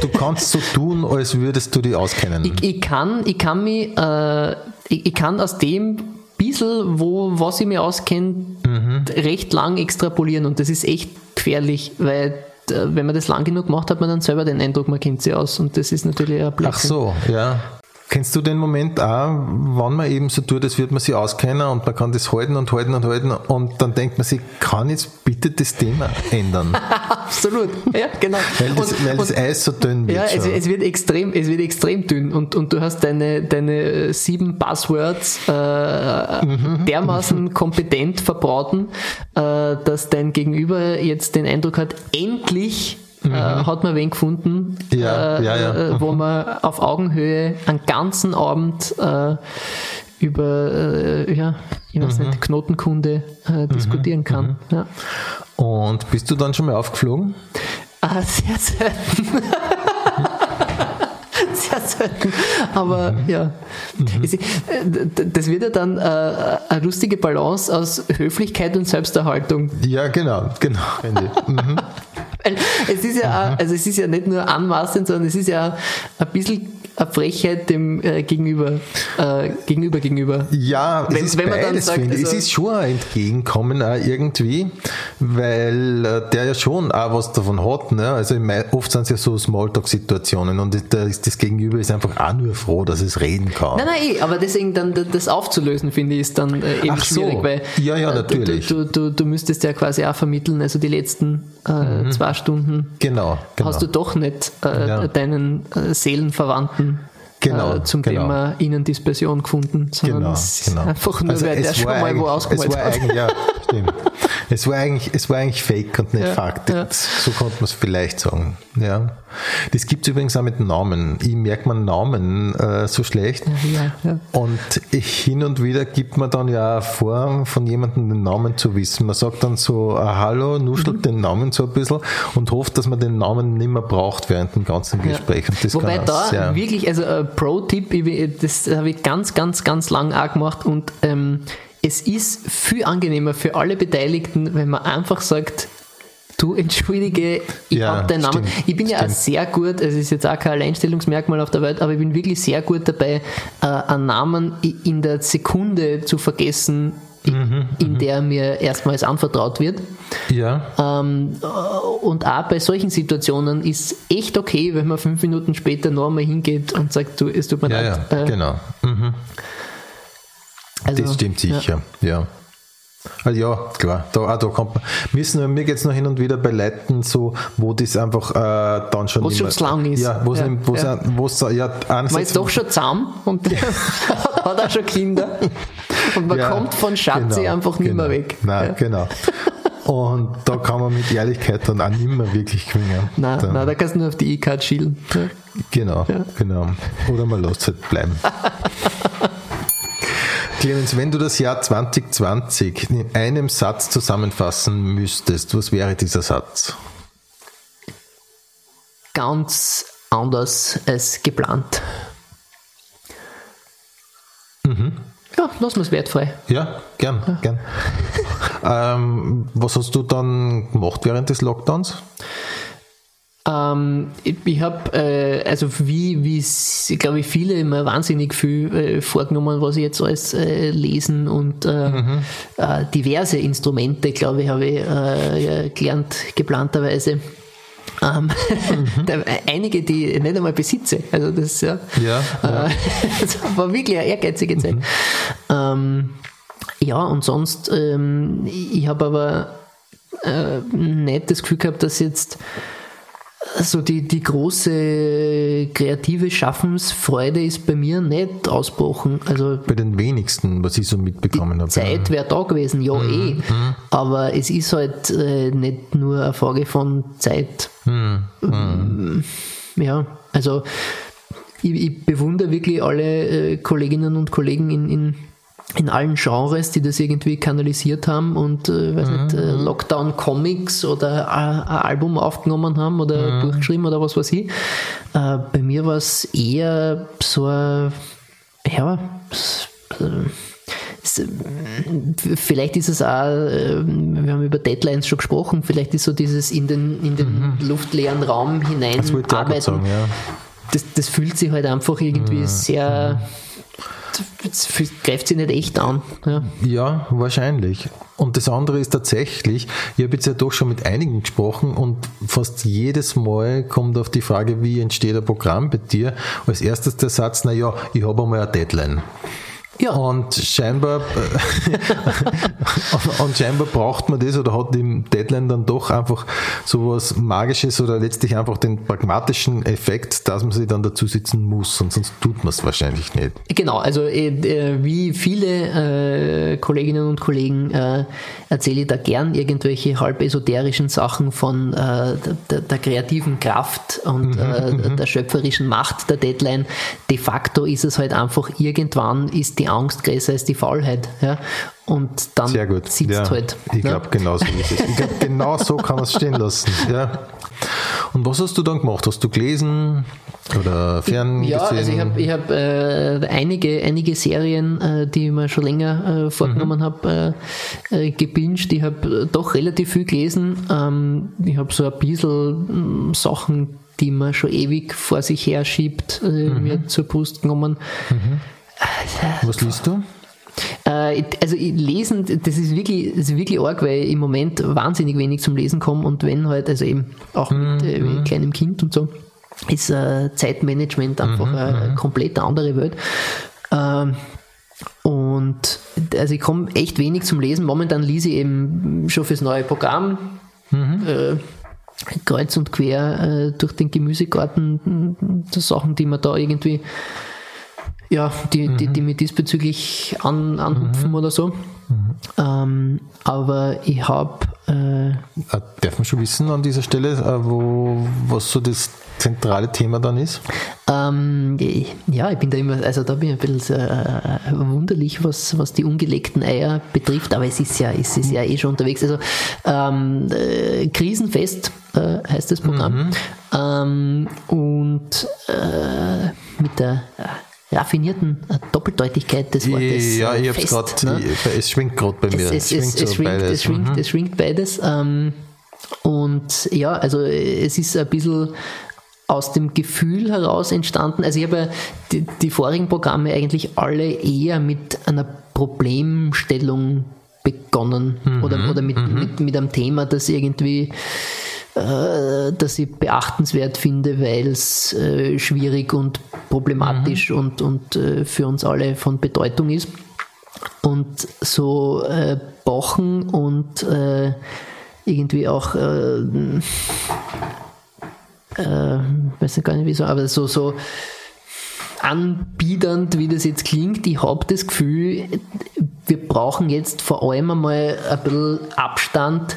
du, kannst so tun, als würdest du dich auskennen. Ich, ich kann, ich kann mich, äh, ich, ich, kann aus dem bisschen, wo, was ich mir auskenne, mhm. recht lang extrapolieren und das ist echt gefährlich, weil äh, wenn man das lang genug macht, hat man dann selber den Eindruck, man kennt sie aus und das ist natürlich ein Blödsinn. Ach so, ja. Kennst du den Moment auch, wann man eben so tut, als würde man sich auskennen und man kann das halten und halten und halten und dann denkt man sich, kann jetzt bitte das Thema ändern? <laughs> Absolut, ja, genau. Weil das, und, weil das Eis so dünn wird. Ja, es, es, wird extrem, es wird extrem dünn und, und du hast deine, deine sieben Buzzwords äh, mhm. dermaßen <laughs> kompetent verbraten, äh, dass dein Gegenüber jetzt den Eindruck hat, endlich mhm. äh, hat man wen gefunden, ja, äh, ja, ja. Äh, wo man auf Augenhöhe einen ganzen Abend äh, über äh, ja, ich weiß mhm. nicht, Knotenkunde äh, mhm. diskutieren kann. Mhm. Ja. Und bist du dann schon mal aufgeflogen? Ah, sehr selten. <laughs> sehr selten. Aber mhm. ja, mhm. das wird ja dann äh, eine lustige Balance aus Höflichkeit und Selbsterhaltung. Ja, genau, genau. mhm. <laughs> es ist ja, also es ist ja nicht nur anmaßend, sondern es ist ja ein bisschen eine Frechheit dem äh, gegenüber, äh, gegenüber, gegenüber. Ja, wenn, es ist wenn man beides, sagt, also, es ist schon ein Entgegenkommen auch irgendwie, weil äh, der ja schon auch was davon hat. Ne? Also oft sind es ja so Smalltalk-Situationen und das, das, Gegenüber ist einfach auch nur froh, dass es reden kann. Nein, nein, eh, aber deswegen dann das aufzulösen, finde ich, ist dann äh, eben Ach schwierig, so. weil ja, ja, natürlich. Du, du, du, müsstest ja quasi auch vermitteln, also die letzten äh, mhm. zwei Stunden genau, genau. hast du doch nicht äh, ja. deinen äh, Seelenverwandten genau, äh, zum genau. Thema Innendispersion gefunden, sondern genau, es genau. einfach nur, also weil der schon mal wo ausgemalt hat. Ja, <laughs> stimmt. Es war eigentlich, es war eigentlich fake und nicht ja, Fakt. Ja. So konnte man es vielleicht sagen. Ja. Das gibt es übrigens auch mit Namen. Ich merke mir Namen äh, so schlecht. Ja, ja. Und ich, hin und wieder gibt man dann ja vor, von jemandem den Namen zu wissen. Man sagt dann so, ah, hallo, nuschelt den Namen so ein bisschen und hofft, dass man den Namen nicht mehr braucht während dem ganzen Gespräch. Das Wobei da sehr, wirklich, also äh, Pro-Tipp, das habe ich ganz, ganz, ganz lang auch gemacht und ähm, es ist viel angenehmer für alle Beteiligten, wenn man einfach sagt, du entschuldige, ich Ja, habe deinen Namen. stimmt, ich bin ja auch stimmt. sehr gut, es ist jetzt auch kein Alleinstellungsmerkmal auf der Welt, aber ich bin wirklich sehr gut dabei, äh, einen Namen in der Sekunde zu vergessen, Mhm, in der mir erstmals anvertraut wird. ja, Ähm, äh, und auch bei solchen Situationen ist echt okay, wenn man fünf Minuten später noch einmal hingeht und sagt, du, es tut mir ja, leid. ja, Äh, genau. Mhm. also, Das stimmt ja. sicher, ja. Also ja, klar, da, auch da kommt man. Müssen wir, mir geht es noch hin und wieder bei Leuten so, wo das einfach äh, dann schon. Wo's nicht schon zu lang ist. Ja, wo es Ja, nicht- wo's ja. wo's ja, Man ist doch schon zahm und <laughs> hat auch schon Kinder. Und man Ja, kommt von Schatzi genau, einfach nicht genau. mehr weg. Nein, ja. genau. Und da kann man mit Ehrlichkeit dann auch nicht mehr wirklich gewinnen. Nein, Dann- nein, da kannst du nur auf die E-Card schielen. Ja. Genau, genau. Oder man lässt es halt bleiben. <laughs> Clemens, wenn du das Jahr 2020 in einem Satz zusammenfassen müsstest, was wäre dieser Satz? Ganz anders als geplant. Mhm. Ja, lassen wir es wertfrei. Ja, gern, gern. <laughs> ähm, was hast du dann gemacht während des Lockdowns? Ähm, ich habe, äh, also wie, wie glaube ich, viele immer wahnsinnig viel äh, vorgenommen, was ich jetzt alles äh, lesen und äh, äh, diverse Instrumente, glaube ich, habe ich äh, gelernt, geplanterweise. Ähm, <laughs> da- einige, die ich nicht einmal besitze. Also das ja, Ja, ja. Äh, <laughs> das war wirklich eine ehrgeizige Zeit. Ähm, ja, und sonst, ähm, ich habe aber äh, nicht das Gefühl gehabt, dass jetzt so die, die große kreative Schaffensfreude ist bei mir nicht ausgebrochen. Also Bei den wenigsten, was ich so mitbekommen habe. Zeit wäre da gewesen, ja eh. Aber es ist halt äh, nicht nur eine Frage von Zeit. Ähm, Ja, also ich, ich bewundere wirklich alle äh, Kolleginnen und Kollegen in, in, in allen Genres, die das irgendwie kanalisiert haben und äh, weiß nicht, äh, Lockdown Comics oder ein, ein Album aufgenommen haben oder durchgeschrieben oder was weiß ich. Äh, bei mir war es eher so ja, äh, äh, Vielleicht ist es auch, äh, wir haben über Deadlines schon gesprochen, vielleicht ist so dieses in den, in den luftleeren Raum hinein Das arbeiten, sagen, ja. das, das fühlt sich halt einfach irgendwie sehr, das fühlt- greift sich nicht echt an. Ja. Ja, wahrscheinlich. Und das andere ist tatsächlich, ich habe jetzt ja doch schon mit einigen gesprochen und fast jedes Mal kommt auf die Frage, wie entsteht ein Programm bei dir, als erstes der Satz, na ja, ich habe einmal eine Deadline. Ja. Und scheinbar, und, <laughs> und scheinbar braucht man das oder hat die Deadline dann doch einfach sowas Magisches oder letztlich einfach den pragmatischen Effekt, dass man sich dann dazu sitzen muss und sonst tut man es wahrscheinlich nicht. Genau, also äh, äh, wie viele äh, Kolleginnen und Kollegen äh, erzähle ich da gern irgendwelche halb esoterischen Sachen von äh, der, der kreativen Kraft und äh, der schöpferischen Macht der Deadline. De facto ist es halt einfach, irgendwann ist die Angst größer als die Faulheit. Ja? Und dann sitzt ja, halt. Ich ne? glaube, genau so ist es. Ich glaube, genau so kann man es stehen lassen. Ja. Und was hast du dann gemacht? Hast du gelesen oder fern Ja, also ich habe ich hab, äh, einige, einige Serien, äh, die ich mir schon länger äh, vorgenommen habe, äh, äh, gebinged. Ich habe äh, doch relativ viel gelesen. Ähm, ich habe so ein bisschen mh, Sachen, die man schon ewig vor sich her schiebt, äh, mir zur Brust genommen. Was liest du? Äh, also lesen, das ist wirklich, das ist wirklich arg, weil ich im Moment wahnsinnig wenig zum Lesen komme und wenn halt, also eben auch mit äh, kleinem Kind und so, ist äh, Zeitmanagement einfach eine komplett andere Welt. Ähm, und also ich komme echt wenig zum Lesen. Momentan lese ich eben schon fürs neue Programm. Äh, kreuz und quer äh, durch den Gemüsegarten, Sachen, die man da irgendwie ja, die, die, die mich diesbezüglich an, anhupfen oder so. Ähm, aber ich habe, äh, Äh, Darf man schon wissen an dieser Stelle, äh, wo, was so das zentrale Thema dann ist? Ähm, ja, ich bin da immer, also da bin ich ein bisschen äh, wunderlich, was, was die ungelegten Eier betrifft, aber es ist ja, es ist ja eh schon unterwegs. Also ähm, äh, Krisenfest äh, heißt das Programm. Mhm. Ähm, und äh, mit der äh, raffinierten Doppeldeutigkeit des Wortes. Ja, ich hab's gerade, ne? es schwingt gerade bei mir. Es, es, es, schwingt, es, schwingt, beides. Es, schwingt, mhm. es schwingt beides. Ähm, und ja, also es ist ein bisschen aus dem Gefühl heraus entstanden. Also ich habe die, die vorigen Programme eigentlich alle eher mit einer Problemstellung begonnen mhm. oder, oder mit, mhm. mit, mit einem Thema, das irgendwie äh, das ich beachtenswert finde, weil es äh, schwierig und problematisch mhm. und, und äh, für uns alle von Bedeutung ist. Und so äh, Bochen und äh, irgendwie auch äh, äh, weiß gar nicht wieso, aber so, so anbiedernd, wie das jetzt klingt, ich habe das Gefühl, wir brauchen jetzt vor allem einmal ein bisschen Abstand,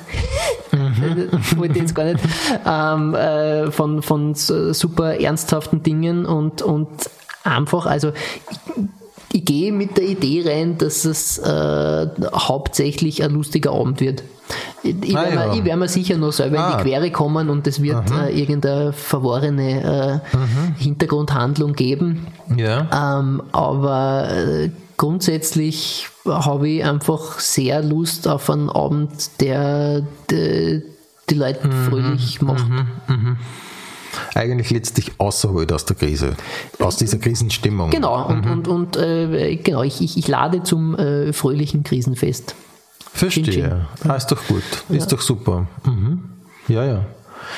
mhm. wollte jetzt gar nicht, ähm, äh, von, von super ernsthaften Dingen und, und einfach, also ich, ich gehe mit der Idee rein, dass es äh, hauptsächlich ein lustiger Abend wird. Ich, ich ah, werde ja. mir, werd sicher noch selber ah. in die ah. Quere kommen und es wird äh, irgendeine verworrene äh, mhm. Hintergrundhandlung geben. Ja. Ähm, aber äh, grundsätzlich habe ich einfach sehr Lust auf einen Abend, der, der die Leute mhm. fröhlich macht. Mhm. mhm. Eigentlich letztlich außerholt aus der Krise, aus dieser Krisenstimmung. Genau, und, mhm. und, und äh, genau, ich, ich, ich lade zum äh, fröhlichen Krisenfest. Verstehe. Ah, ist doch gut. Ist ja. doch super. Mhm. Ja, ja.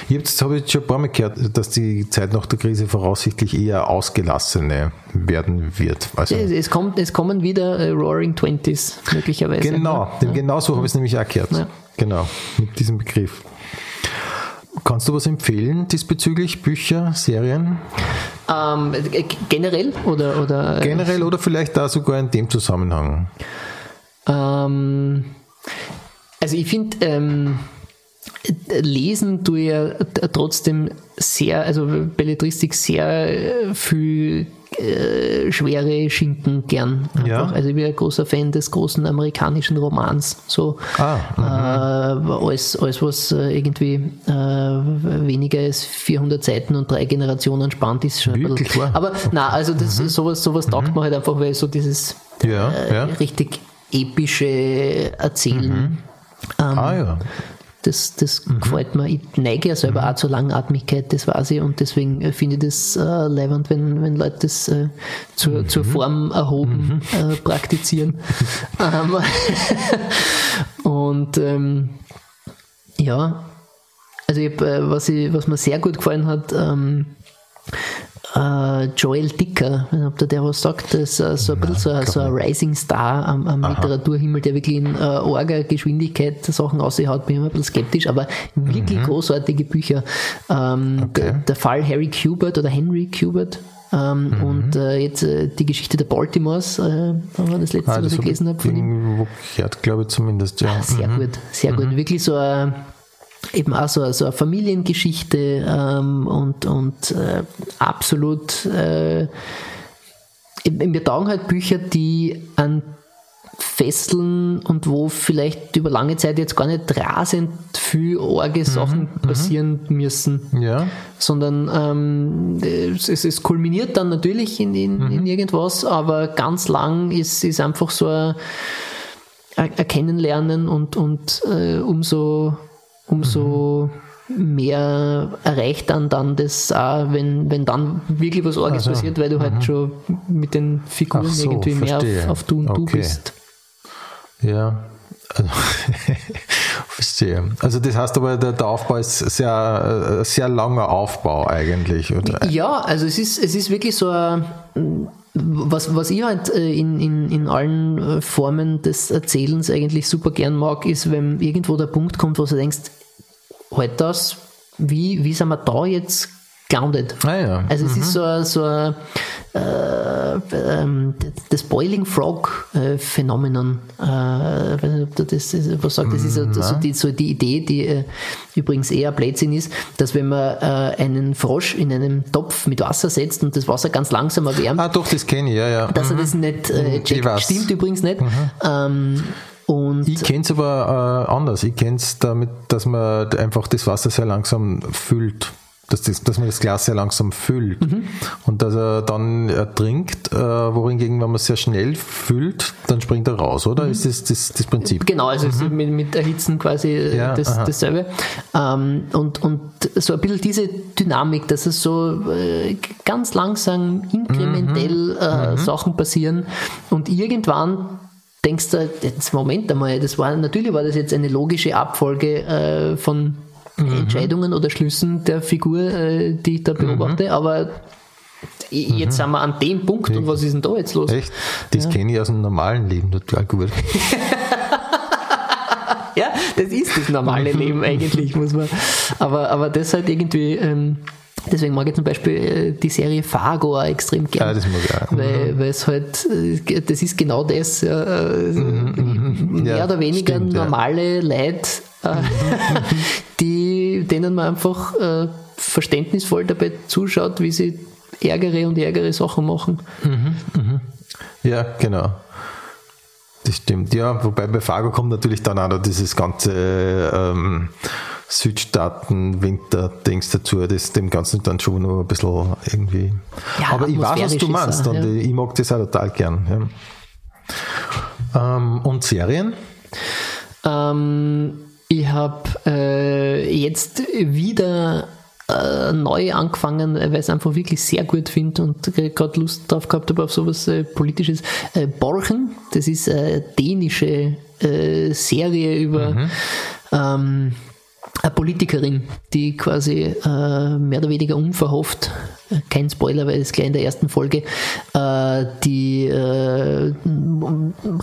Jetzt habe ich schon ein paar Mal gehört, dass die Zeit nach der Krise voraussichtlich eher ausgelassene werden wird. Also es, es, kommt, es kommen wieder äh, Roaring Twenties möglicherweise. Genau, ja. genau so habe ich es nämlich auch gehört. Ja. Genau, mit diesem Begriff. Kannst du was empfehlen diesbezüglich? Bücher, Serien? Ähm, generell oder, oder? Generell oder vielleicht da sogar in dem Zusammenhang? Ähm, also ich finde, ähm, lesen tue ja trotzdem sehr, also Belletristik sehr viel äh, schwere Schinken gern. Ja. Also ich bin ein großer Fan des großen amerikanischen Romans. So ah, äh, alles, alles, was äh, irgendwie äh, weniger als 400 Seiten und drei Generationen spannt, ist schon Wirklich, ein bisschen, Aber na, also das, mhm. sowas, sowas taugt mhm. man halt einfach, weil so dieses ja, äh, ja. richtig epische Erzählen. Mhm. Ähm, ah ja. Das, das mhm. gefällt mir. Ich neige ja selber mhm. auch zur Langatmigkeit, das weiß ich, und deswegen äh, finde ich das äh, leibend, wenn, wenn Leute das äh, zur, mhm. zur Form erhoben mhm. äh, praktizieren. <laughs> ähm, und ähm, ja, also ich hab, äh, was, ich, was mir sehr gut gefallen hat, ähm, Uh, Joel Dicker, ob der, der was sagt, das ist uh, so ein bisschen so, so, ein Rising Star am, am Literaturhimmel, der wirklich in uh, orger Geschwindigkeit Sachen aushaut, bin ich immer ein bisschen skeptisch, aber wirklich mhm. großartige Bücher. Ähm, okay. der, der, Fall Harry Kubert oder Henry Kubert, ähm, mhm. Und uh, jetzt uh, die Geschichte der Baltimores, war das letzte, ah, was ich gelesen habe. Von ihm. Gehört, glaube ich zumindest, ja. Ah, sehr mhm. gut, sehr mhm. gut. Wirklich so ein eben auch so, so eine Familiengeschichte ähm, und, und äh, absolut äh, mir taugen halt Bücher, die an fesseln und wo vielleicht über lange Zeit jetzt gar nicht rasend viel arge mhm, Sachen mhm, passieren müssen, ja. sondern ähm, es, es, kulminiert dann natürlich in, in, mhm. in, irgendwas, aber ganz lang ist, ist einfach so ein, ein Kennenlernen und, und äh, umso umso mehr erreicht dann, dann das auch, wenn, wenn dann wirklich was Orges also, passiert, weil du halt mhm. schon mit den Figuren so, irgendwie verstehe. mehr auf, auf Du und okay. Du bist. Ja, also, <laughs> verstehe. Also das heißt aber, der, der Aufbau ist sehr, äh, sehr langer Aufbau eigentlich, oder? Ja, also es ist, es ist wirklich so ein, was, was ich halt äh, in, in, in allen äh, Formen des Erzählens eigentlich super gern mag, ist, wenn irgendwo der Punkt kommt, wo du denkst, halt das, wie, wie sind wir da jetzt grounded. Ah ja. Also es ist so, ein- so ein, äh, ähm, das Boiling Frog äh, Phänomenon. Äh, du das was sagt. Das ist so, so, die, so die Idee, die äh, übrigens eher Blödsinn ist, dass wenn man äh, einen Frosch in einen Topf mit Wasser setzt und das Wasser ganz langsam erwärmt, Ah, doch, das kenne ich, ja, ja. dass er das nicht äh, Ich checkt. Stimmt übrigens nicht. Ähm, und Ich kenne es aber äh, anders. Ich kenne es damit, dass man einfach das Wasser sehr langsam füllt. Dass, das, dass man das Glas sehr langsam füllt. Mhm. Und dass er dann ertrinkt, äh, wohingegen, wenn man es sehr schnell füllt, dann springt er raus, oder? Mhm. Ist das das, das Prinzip? Genau, also ist mit, mit Erhitzen quasi äh, Ja, das, dasselbe. Ähm, und, und so ein bisschen diese Dynamik, dass es so äh, ganz langsam inkrementell äh, Sachen passieren und irgendwann denkst du, jetzt Moment einmal, das war natürlich war das jetzt eine logische Abfolge äh, von Entscheidungen oder Schlüssen der Figur, äh, die ich da beobachte, aber jetzt sind wir an dem Punkt und was ist denn da jetzt los? Echt? Das kenne ich aus dem normalen Leben total gut. <laughs> Ja, das ist das normale Leben eigentlich, muss man. Aber, aber das halt irgendwie, ähm, deswegen mag ich zum Beispiel äh, die Serie Fargo auch extrem Ja, gerne. das mag ich auch. Weil, weil es halt, äh, das ist genau das, äh, mehr Ja, oder weniger stimmt, ja. normale Leute, äh, <laughs> die, denen man einfach äh, verständnisvoll dabei zuschaut, wie sie ärgere und ärgere Sachen machen. Ja, genau. Das stimmt. Ja, wobei bei Fargo kommt natürlich dann auch noch dieses ganze ähm, Südstaaten-Winter-Dings dazu, das dem Ganzen dann schon noch ein bisschen irgendwie. Ja, Aber ich weiß, was du meinst ist er, und ja. ich mag das auch total gern. Ja. Ähm, und Serien? Ähm, ich habe äh, jetzt wieder äh, neu angefangen, weil ich es einfach wirklich sehr gut finde und gerade Lust drauf gehabt habe auf sowas äh, Politisches. Äh, Borchen, das ist eine dänische äh, Serie über ähm, eine Politikerin, die quasi äh, mehr oder weniger unverhofft, äh, kein Spoiler, weil es gleich in der ersten Folge, äh, die äh,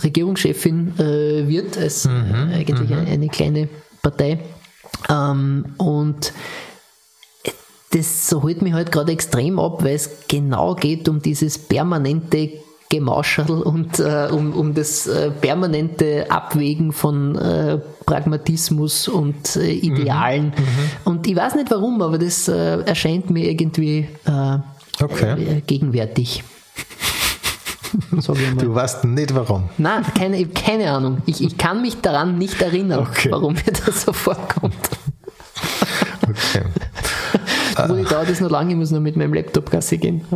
Regierungschefin äh, wird, als äh, eigentlich eine, eine kleine Partei. Ähm, und das holt mich halt gerade extrem ab, weil es genau geht um dieses permanente Gemauschel und äh, um, um das äh, permanente Abwägen von äh, Pragmatismus und äh, Idealen. Und ich weiß nicht warum, aber das äh, erscheint mir irgendwie äh, Okay. gegenwärtig. <laughs> Ich. Du weißt nicht warum. Nein, keine, ich keine Ahnung. Ich, ich kann mich daran nicht erinnern, Okay. warum mir das so vorkommt. Okay. <laughs> Obwohl, dauert es noch lange, ich muss noch mit meinem Laptop Gasse gehen. <laughs>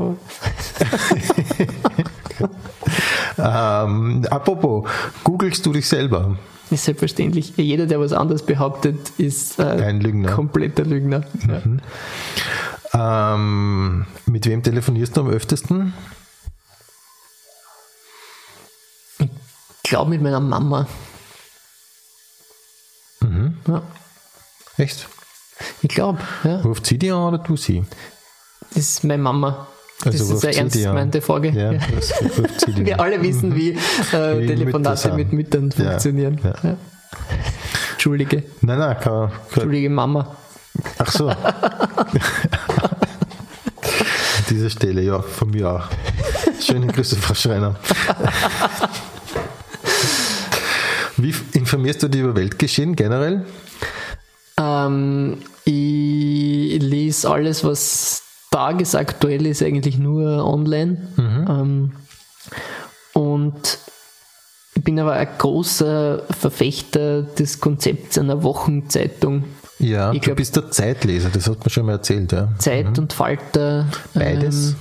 Ähm, apropos, googelst du dich selber? ist selbstverständlich. Jeder, der was anderes behauptet, ist äh, Ein Lügner. kompletter Lügner. Ja. Ähm, mit wem telefonierst du am öftesten? Ich glaube mit meiner Mama. Mhm. Ja, Echt? ich glaube, ja. Ruft sie dir an oder du sie? Das ist meine Mama. Das Also ist ruft eine ernst gemeinte Frage. Ja, <laughs> das Wir alle wissen, wie, äh, Wie Mütter Telefonate mit Müttern funktionieren. ja. Ja. Entschuldige. Nein, nein, kann, kann, Entschuldige Mama. Ach so. <laughs> An dieser Stelle, ja, von mir auch. Schöne Grüße, Frau Schreiner. Wie informierst du dich über Weltgeschehen generell? Ähm, ich lese alles, was tagesaktuell ist, eigentlich nur online. Ähm, und ich bin aber ein großer Verfechter des Konzepts einer Wochenzeitung. Ja, Ich du glaub- bist der Zeitleser, das hat man schon mal erzählt, ja. Zeit und Falter. Beides? Ähm,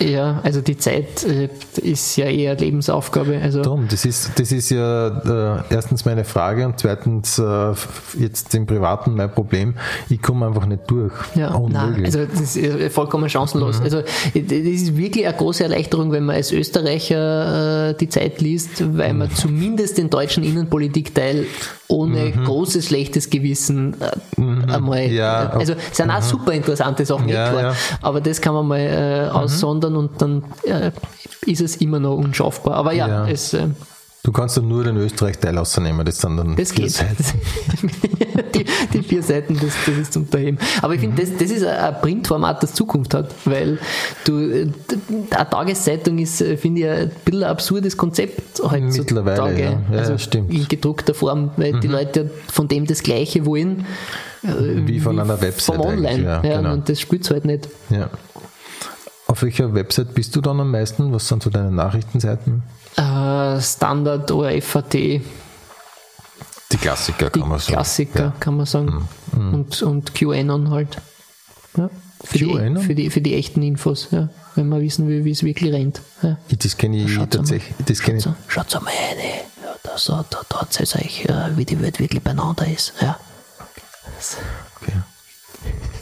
ja, also die Zeit äh, ist ja eher Lebensaufgabe. Also Darum, das ist, das ist ja äh, erstens meine Frage und zweitens äh, jetzt im Privaten mein Problem. Ich komme einfach nicht durch. Ja, nein, Unmöglich. also das ist äh, vollkommen chancenlos. Also äh, das ist wirklich eine große Erleichterung, wenn man als Österreicher äh, die Zeit liest, weil man zumindest den deutschen Innenpolitikteil ohne großes schlechtes Gewissen äh, einmal. Ja, also es sind auch super interessante Sachen, Ja, klar, ja. aber das kann man mal äh, aussondern und dann äh, ist es immer noch unschaffbar. Aber ja, Ja. es äh, du kannst dann nur den Österreich-Teil ausnehmen, das sind dann das vier geht. Seiten. <laughs> die, die vier Seiten, das, das ist zum Beheben. Aber ich finde, das, das ist ein Printformat, das Zukunft hat, weil du, äh, eine Tageszeitung ist, äh, finde ich, ein bisschen ein absurdes Konzept heutzutage. Mittlerweile, ja. Ja, also stimmt. in gedruckter Form, weil die Leute von dem das Gleiche wollen. äh, Wie von einer Website Vom Online. ja, Ja, genau. Und das spielt halt nicht. Ja. Auf welcher Website bist du dann am meisten? Was sind so deine Nachrichtenseiten? Äh, Standard oder FAT, die Die Klassiker, kann man sagen. Klassiker, Ja. Mhm. kann man sagen. Und, und QAnon halt. Ja. Für, QAnon? Die, für, die, für die echten Infos, ja. wenn wir wissen, wie wie es wirklich rennt. Ja. Ich- Das kenne ich Schaut's tatsächlich. Das kenne ich. Schaut mal rein, ja, da, da, da zeigt euch, äh, wie die Welt wirklich beieinander ist. Ja. Okay.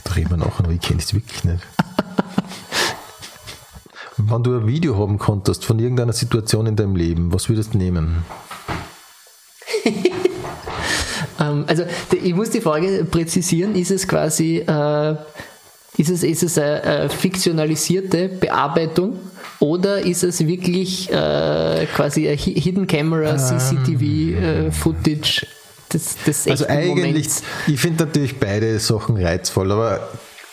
Da reden wir nachher noch, ich kenne das wirklich nicht. <laughs> Wenn du ein Video haben konntest von irgendeiner Situation in deinem Leben, was würdest du nehmen? <laughs> Ähm, also ich muss die Frage präzisieren, ist es quasi, äh, ist es, ist es eine, eine fiktionalisierte Bearbeitung oder ist es wirklich äh, quasi ein Hi- Hidden Camera CCTV äh, Footage des, des Also eigentlich, Moments? ich finde natürlich beide Sachen reizvoll, aber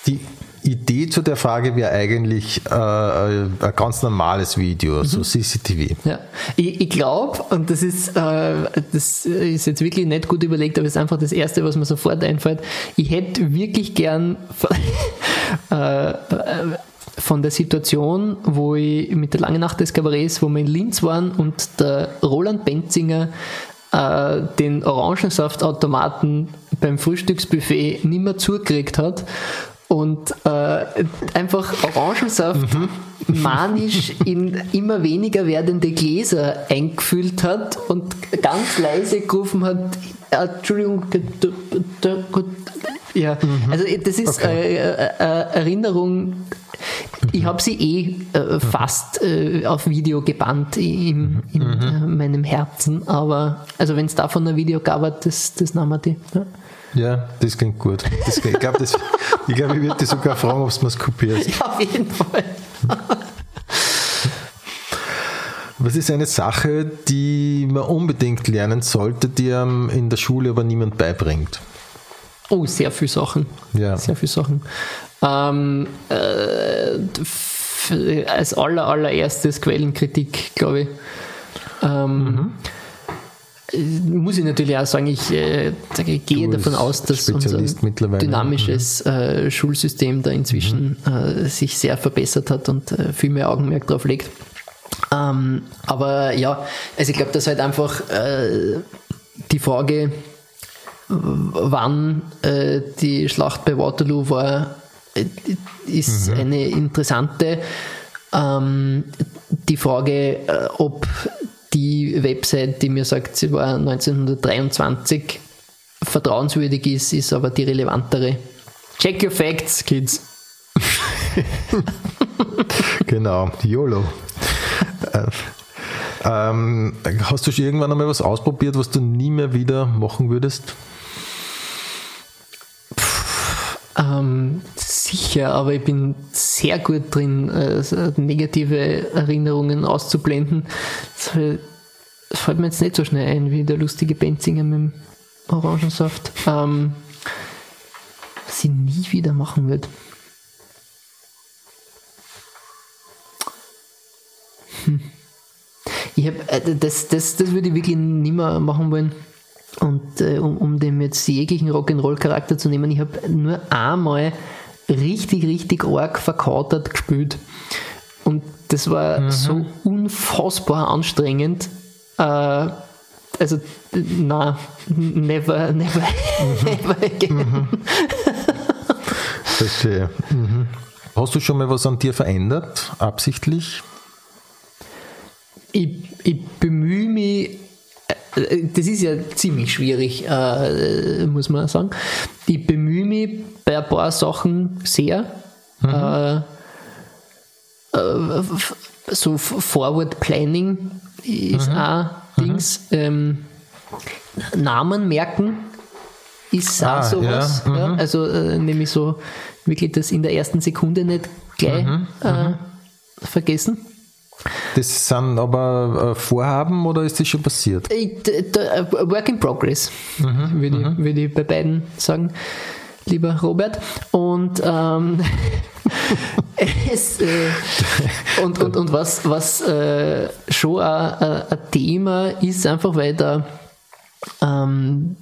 die Idee zu der Frage wäre eigentlich äh, ein ganz normales Video, so CCTV. Ja, ich, ich glaube, und das ist, äh, das ist jetzt wirklich nicht gut überlegt, aber es ist einfach das Erste, was mir sofort einfällt. Ich hätte wirklich gern von, <laughs> äh, von der Situation, wo ich mit der langen Nacht des Kabarets, wo wir in Linz waren und der Roland Benzinger äh, den Orangensaftautomaten beim Frühstücksbuffet nicht mehr zugekriegt hat und äh, einfach Orangensaft manisch in immer weniger werdende Gläser eingefüllt hat und ganz leise gerufen hat, "Ja, Entschuldigung, d- d- d- gut." ja, also das ist äh, äh, äh, Erinnerung, ich habe sie eh äh, fast äh, auf Video gebannt in, in äh, meinem Herzen, aber also wenn es davon ein Video gab, das, das nahmen wir die. Ja. Ja, das klingt gut. Das, ich glaube, ich, glaub, ich würde dich sogar fragen, ob du es kopierst. Ja, auf jeden Fall. Was ist eine Sache, die man unbedingt lernen sollte, die einem in der Schule aber niemand beibringt? Oh, sehr viele Sachen. Ja. Sehr viele Sachen. Ähm, äh, als aller, allererstes Quellenkritik, glaube ich. Ähm, äh, Muss ich natürlich auch sagen, ich, äh, ich gehe Du davon aus, dass unser Spezialist. Mhm. dynamisches äh, Schulsystem da inzwischen äh, sich sehr verbessert hat und äh, viel mehr Augenmerk drauf legt. Ähm, aber ja, also ich glaube, dass halt einfach äh, die Frage, wann äh, die Schlacht bei Waterloo war, ist Mhm. eine interessante. Ähm, die Frage, ob die Website, die mir sagt, sie war 1923, vertrauenswürdig ist, ist aber die relevantere. Check your facts, Kids. <laughs> Genau, YOLO. Äh, ähm, hast du schon irgendwann einmal was ausprobiert, was du nie mehr wieder machen würdest? Ähm, sicher, aber ich bin sehr gut drin, äh, so negative Erinnerungen auszublenden. Das fällt, mir jetzt nicht so schnell ein wie der lustige Benzinger mit dem Orangensaft. Ähm, was ich nie wieder machen würde. Hm. Ich hab, äh, das, das, das würde ich wirklich nie mehr machen wollen. Und äh, um, um dem jetzt jeglichen Rock'n'Roll-Charakter zu nehmen, ich habe nur einmal richtig, richtig arg verkautert gespielt. Und das war so unfassbar anstrengend. Äh, also, na, never, never, never again. Verstehe. Mhm. Hast du schon mal was an dir verändert, absichtlich? Ich, ich bemühe mich, äh, das ist ja ziemlich schwierig, äh, muss man sagen. Ich bemühe mich bei ein paar Sachen sehr. Äh, äh, so Forward Planning ist auch Dings. Ähm, Namen merken ist Ah, auch sowas. ja, Ja, also äh, nämlich so wirklich das in der ersten Sekunde nicht gleich äh, vergessen. Das sind aber äh, Vorhaben oder ist das schon passiert? Äh, Work in progress, würde ich, würd ich bei beiden sagen, lieber Robert. Und, ähm, <laughs> es, äh, und, und, und was, was äh, schon ein, Thema ist, einfach weil da ähm,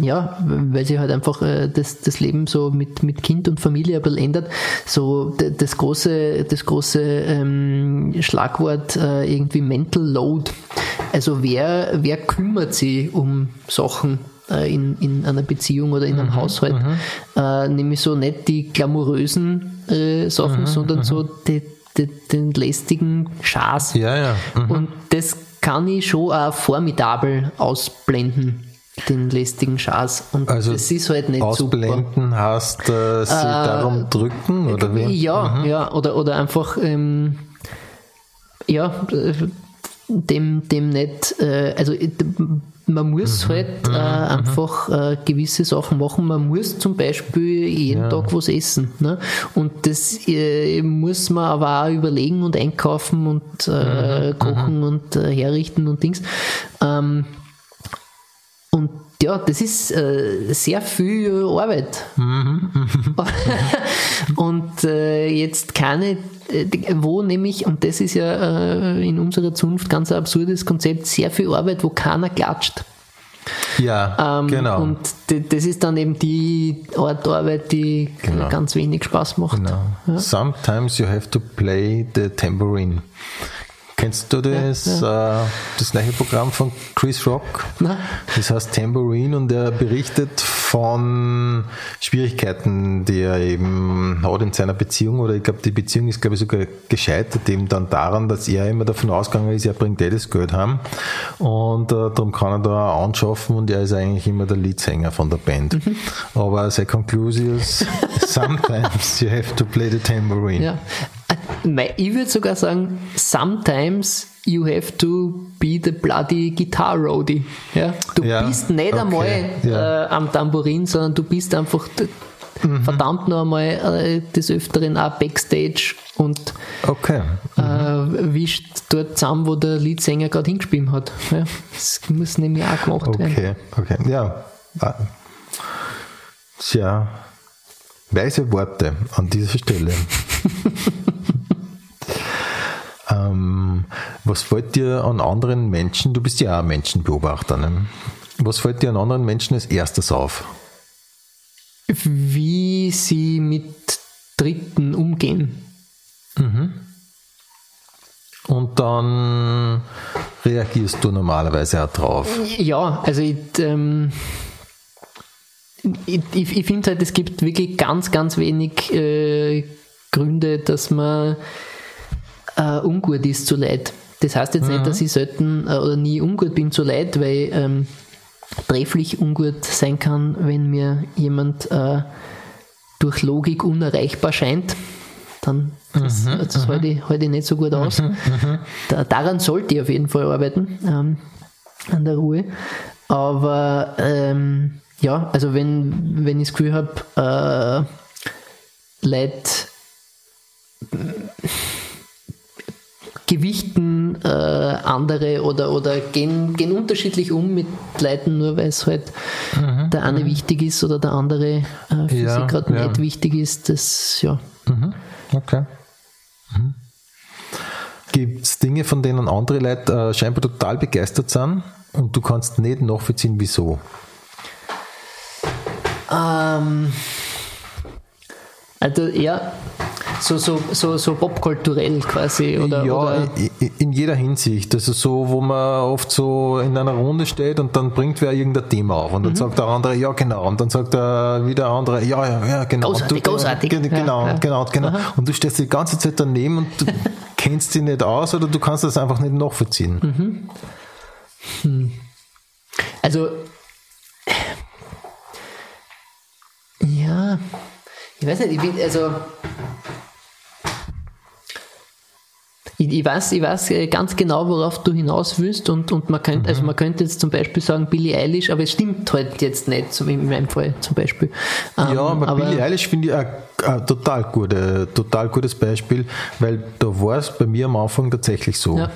ja, weil sich halt einfach äh, das, das Leben so mit, mit Kind und Familie ein bisschen ändert. So das große, das große ähm, Schlagwort äh, irgendwie Mental Load. Also wer, wer kümmert sich um Sachen äh, in, in einer Beziehung oder in einem Haushalt? Äh, nämlich so nicht die glamourösen äh, Sachen, sondern so die, die, den lästigen Schaß. Ja, ja. Mhm. Und das kann ich schon auch formidabel ausblenden, den lästigen Schaß. Und Also das ist halt nicht super. Ausblenden heißt, äh, sie darum drücken oder wie? Ja, ja, oder, oder einfach, ähm, ja, äh, dem, dem nicht, äh, also äh, man muss Mhm. halt äh, einfach äh, gewisse Sachen machen. Man muss zum Beispiel jeden Tag was essen. Ne? Und das äh, muss man aber auch überlegen und einkaufen und Mhm. äh, kochen und äh, herrichten und Dings. Ähm, und ja, das ist äh, sehr viel Arbeit. <laughs> und äh, jetzt keine, äh, wo nämlich, und das ist ja äh, in unserer Zunft ganz ein absurdes Konzept, sehr viel Arbeit, wo keiner klatscht. Ja, Ähm, genau. Und das ist dann eben die Art Arbeit, die Genau. ganz wenig Spaß macht. genau. Sometimes you have to play the tambourine. Kennst du das, Äh, das neue Programm von Chris Rock? Na? Das heißt Tambourine und er berichtet von Schwierigkeiten, die er eben hat in seiner Beziehung oder ich glaube, die Beziehung ist glaube ich sogar gescheitert eben dann daran, dass er immer davon ausgegangen ist, er bringt eh das Geld heim und äh, darum kann er da auch anschaffen und er ist eigentlich immer der Leadsänger von der Band. Aber sein Conclusion ist, <laughs> sometimes you have to play the tambourine. Ja. Äh, Ich würde sogar sagen, sometimes you have to be the bloody guitar roadie. Ja? Du Ja, bist nicht okay, einmal ja. äh, am Tambourin, sondern du bist einfach Mhm. verdammt noch einmal äh, des Öfteren auch Backstage und Okay. äh, wischt dort zusammen, wo der Leadsänger gerade hingespielt hat. Ja? Das muss nämlich auch gemacht werden. Okay, okay. Ja. Ah. Tja, weise Worte an dieser Stelle. <laughs> ähm, was fällt dir an anderen Menschen, du bist ja auch ein Menschenbeobachter, ne? was fällt dir an anderen Menschen als erstes auf? Wie sie mit Dritten umgehen. Und dann reagierst du normalerweise auch drauf. Ja, also ich, ähm, ich, ich, ich finde halt, es gibt wirklich ganz, ganz wenig äh, Gründe, dass man äh, ungut ist zu Leid. Das heißt jetzt nicht, dass ich selten äh, oder nie ungut bin zu Leid, weil ähm, trefflich ungut sein kann, wenn mir jemand äh, durch Logik unerreichbar scheint. Dann das, das halte ich, halte ich nicht so gut aus. Da, daran sollte ich auf jeden Fall arbeiten, ähm, an der Ruhe. Aber ähm, ja, also wenn, wenn ich das Gefühl habe, äh, Leute gewichten äh, andere oder, oder gehen, gehen unterschiedlich um mit Leuten, nur weil es halt der eine wichtig ist oder der andere äh, für Ja, sie gerade ja. nicht wichtig ist. Das, ja. Okay. Mhm. Gibt es Dinge, von denen andere Leute äh, scheinbar total begeistert sind und du kannst nicht nachvollziehen, wieso? Ähm, also ja, so, so, so, so popkulturell quasi oder, ja, oder in jeder Hinsicht. Also so, wo man oft so in einer Runde steht und dann bringt wer irgendein Thema auf Mhm. und dann sagt der andere, ja genau, und dann sagt der wieder andere, ja, ja, ja, genau. Großartig, und du, großartig. Ge- Genau, Ja, genau, genau. Und du stehst die ganze Zeit daneben und du <laughs> kennst dich nicht aus oder du kannst das einfach nicht nachvollziehen. Also, ich weiß nicht, ich bin, also, Ich, ich, weiß, ich weiß äh, ganz genau, worauf du hinaus willst und, und man könnte, also man könnte jetzt zum Beispiel sagen Billie Eilish, aber es stimmt halt jetzt nicht, so wie in meinem Fall zum Beispiel. Ja, aber, aber Billie Eilish finde ich ein, ein total, gute, total gutes Beispiel, weil da war es bei mir am Anfang tatsächlich so. Ja.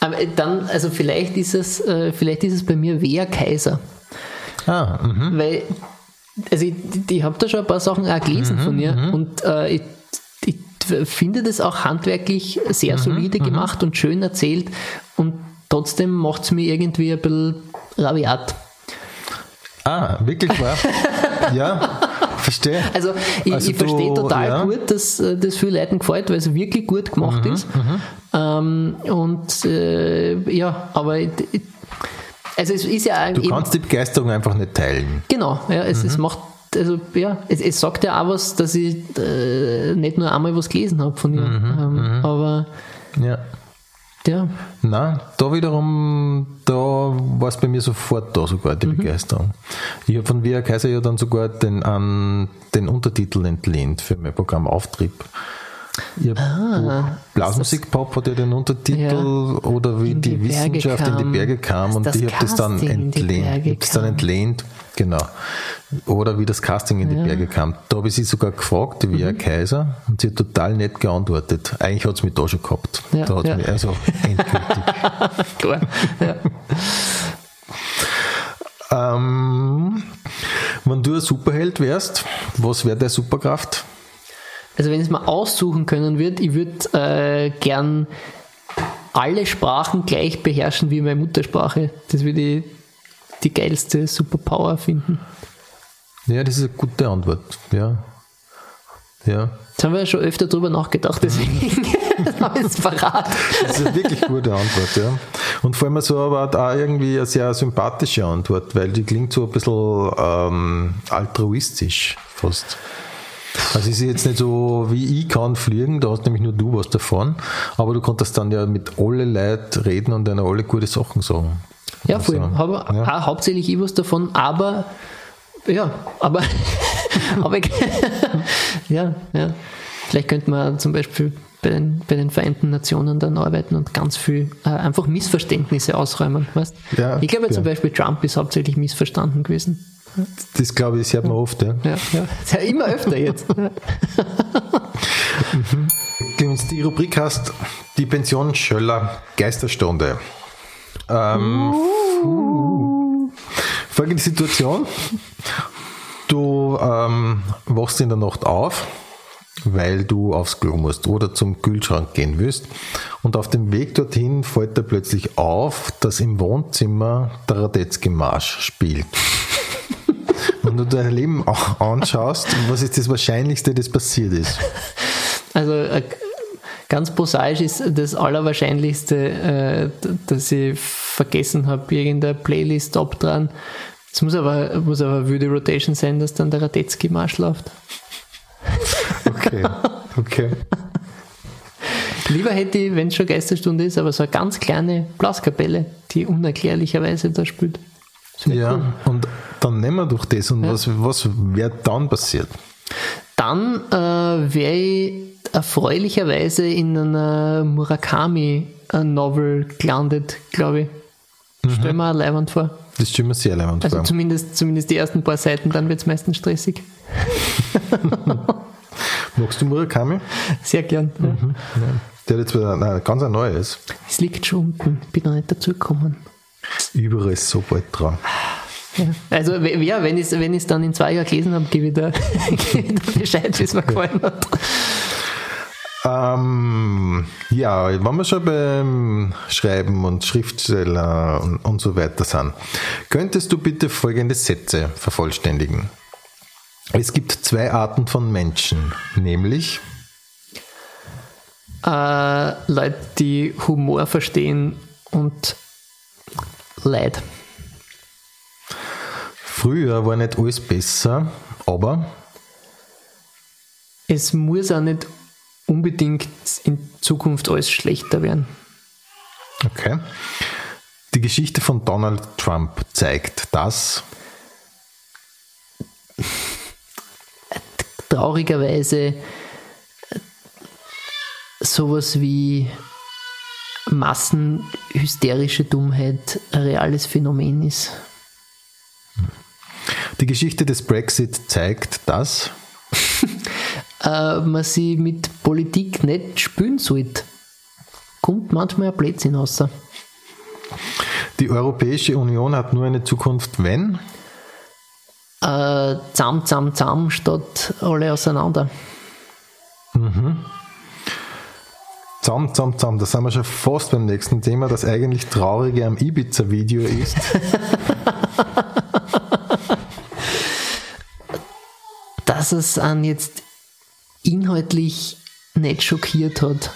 Aber dann, also vielleicht ist es, äh, vielleicht ist es bei mir Wea Kaiser. Ah, mhm. Weil, also ich, ich habe da schon ein paar Sachen auch gelesen von ihr und äh, ich, ich finde das auch handwerklich sehr solide gemacht und schön erzählt und trotzdem macht es mir irgendwie ein bisschen rabiat. ah, wirklich wahr? <laughs> ja, verstehe. Also ich, Also ich verstehe total ja. gut, dass äh, das vielen Leuten gefällt, weil es wirklich gut gemacht Mhm, ist. Ähm, und äh, ja, aber ich- also es ist ja Du kannst die Begeisterung einfach nicht teilen. genau, ja, es, Mhm. es macht also ja, es, es sagt ja auch was, dass ich äh, nicht nur einmal was gelesen habe von ihr. Mhm, ähm, aber Ja. ja, Na, da wiederum, da war es bei mir sofort da sogar die Mhm. Begeisterung. Ich habe von Via Kaiser ja dann sogar den, an, den Untertitel entlehnt für mein Programm Auftrieb. Hab Ah, Blasmusikpop hat ja den Untertitel Ja. oder wie In die, die Wissenschaft in kam. die Berge kam und ich habe das dann in entlehnt. Ich das dann entlehnt, genau. Oder wie das Casting in die Berge kam. Da habe ich sie sogar gefragt, die Mhm. Kaiser, und sie hat total nett geantwortet. Eigentlich hat es mich da schon gehabt. Ja, da hat's ja. mich also endgültig. <laughs> klar. ja. Ähm, wenn du ein Superheld wärst, was wäre deine Superkraft? Also wenn ich es mal aussuchen können würde, ich würde äh, gern alle Sprachen gleich beherrschen wie meine Muttersprache. Das würde ich die geilste Superpower finden. Ja, das ist eine gute Antwort. Ja. Ja. Jetzt haben wir ja schon öfter drüber nachgedacht, deswegen habe ich es verraten. Das ist eine wirklich gute Antwort, ja. Und vor allem so aber auch irgendwie eine sehr sympathische Antwort, weil die klingt so ein bisschen ähm, altruistisch fast. Also es ist jetzt nicht so, wie ich kann fliegen, da hast nämlich nur du was davon, aber du konntest dann ja mit alle Leuten reden und denen alle gute Sachen sagen. Ja, voll. Also, Habe ja. auch hauptsächlich ich was davon, aber ja, aber, <laughs> aber <laughs> ja, ja. Vielleicht könnte man zum Beispiel bei den, bei den Vereinten Nationen dann arbeiten und ganz viel äh, einfach Missverständnisse ausräumen. Weißt? Ja, ich glaube ja. zum Beispiel Trump ist hauptsächlich missverstanden gewesen. Das glaube ich, das hört man oft, ja. Ja, ja. Ist ja immer öfter jetzt. <laughs> Clemens, die Rubrik hast die Pension Schöller Geisterstunde. Ähm, puh. folgende Situation. Du ähm, wachst in der Nacht auf, weil du aufs Klo musst oder zum Kühlschrank gehen willst. Und auf dem Weg dorthin fällt dir plötzlich auf, dass im Wohnzimmer der Radetzky-Marsch spielt. Du dein Leben auch anschaust, was ist das Wahrscheinlichste, das passiert ist? Also äh, ganz prosaisch ist das Allerwahrscheinlichste, äh, dass ich vergessen habe, irgendeine Playlist abdran. Es muss aber, muss aber eine wilde Rotation sein, dass dann der Radetzky-Marsch läuft. Okay, okay. Lieber hätte ich, wenn es schon Geisterstunde ist, aber so eine ganz kleine Blaskapelle, die unerklärlicherweise da spielt. Ja, cool. und dann nehmen wir doch das und was, was wäre dann passiert? Dann äh, wäre ich erfreulicherweise in einer Murakami-Novel gelandet, glaube ich. Stell mir Leibwand vor. Das stimmt mir sehr leibend Also vor. zumindest, zumindest die ersten paar Seiten, dann wird es meistens stressig. <laughs> Magst du Murakami? Sehr gern. Ja. Der hat jetzt wieder nein, ganz ein neues. Es liegt schon unten, bin noch nicht dazugekommen. Überall ist so bald dran. Ja. Also ja, wenn ich es wenn ich's dann in zwei Jahren gelesen habe, gebe ich da, <laughs> gebe ich da Bescheid, wie es mir gefallen hat. Ähm, ja, wenn wir schon beim Schreiben und Schriftsteller und, und so weiter sind, könntest du bitte folgende Sätze vervollständigen? Es gibt zwei Arten von Menschen, nämlich Äh, Leute, die Humor verstehen und Leid. früher war nicht alles besser, aber Es muss auch nicht unbedingt in Zukunft alles schlechter werden. Okay. Die Geschichte von Donald Trump zeigt, dass Traurigerweise sowas wie massenhysterische Dummheit ein reales Phänomen ist. Die Geschichte des Brexit zeigt, dass <laughs> äh, man sie mit Politik nicht spülen sollte. Kommt manchmal ein Blödsinn raus. Die Europäische Union hat nur eine Zukunft, wenn? Äh, zam, zam, zam statt alle auseinander. Mhm. Zam, zam, zam, da sind wir schon fast beim nächsten Thema, das eigentlich Traurige am Ibiza-Video ist. Dass es an jetzt inhaltlich nicht schockiert hat.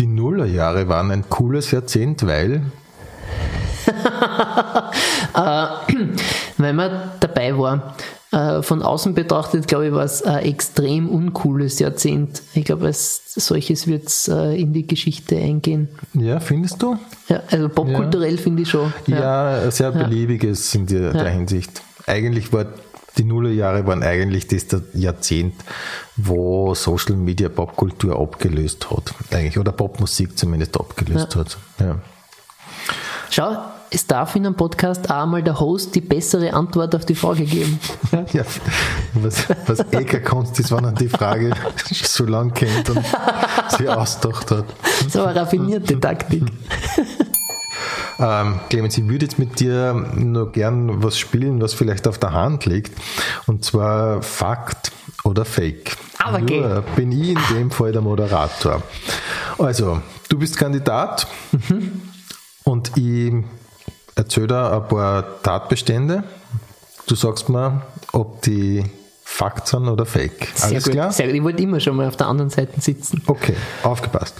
Die Nullerjahre waren ein cooles Jahrzehnt, weil. <laughs> äh, <clears throat> weil man dabei war. Äh, von außen betrachtet, glaube ich, war es ein extrem uncooles Jahrzehnt. Ich glaube, als solches wird es äh, in die Geschichte eingehen. Ja, findest du? Ja, also popkulturell ja. finde ich schon. Ja, ja sehr beliebiges in der, der Hinsicht. Eigentlich war die Nullerjahre waren eigentlich das Jahrzehnt, wo Social Media Popkultur abgelöst hat. Eigentlich, oder Popmusik zumindest abgelöst ja. hat. Ja. Schau, es darf in einem Podcast auch mal der Host die bessere Antwort auf die Frage geben. <laughs> Ja, was, was eh keine Kunst ist, wenn er die Frage <laughs> so lang kennt und sie ausgedacht hat. So eine raffinierte Taktik. <laughs> Ähm, Clemens, ich würde jetzt mit dir nur gern was spielen, was vielleicht auf der Hand liegt. Und zwar Fakt oder Fake. Aber okay. Nur bin ich in dem Fall der Moderator. Also, du bist Kandidat mhm. und ich erzähle dir ein paar Tatbestände. Du sagst mir, ob die Fakt sind oder Fake. Alles Sehr gut. klar? Sehr. Ich wollte immer schon mal auf der anderen Seite sitzen. Okay, aufgepasst.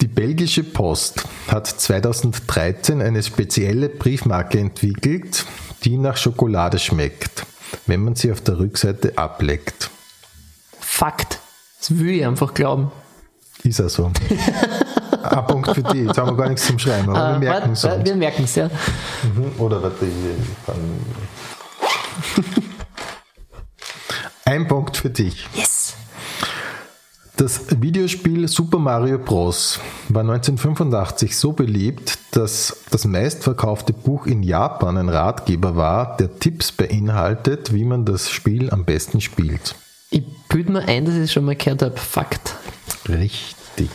Die belgische Post hat 2013 eine spezielle Briefmarke entwickelt, die nach Schokolade schmeckt, wenn man sie auf der Rückseite ableckt. Fakt. Das will ich einfach glauben. Ist er so. <laughs> Ein Punkt für dich. Jetzt haben wir gar nichts zum Schreiben, aber wir merken es. Wir merken es, ja. Mhm. Oder warte, Ein Punkt für dich. Yes. Das Videospiel Super Mario Bros. war 1985 so beliebt, dass das meistverkaufte Buch in Japan ein Ratgeber war, der Tipps beinhaltet, wie man das Spiel am besten spielt. Ich bilde mir ein, dass ich es schon mal gehört habe. Fakt. Richtig.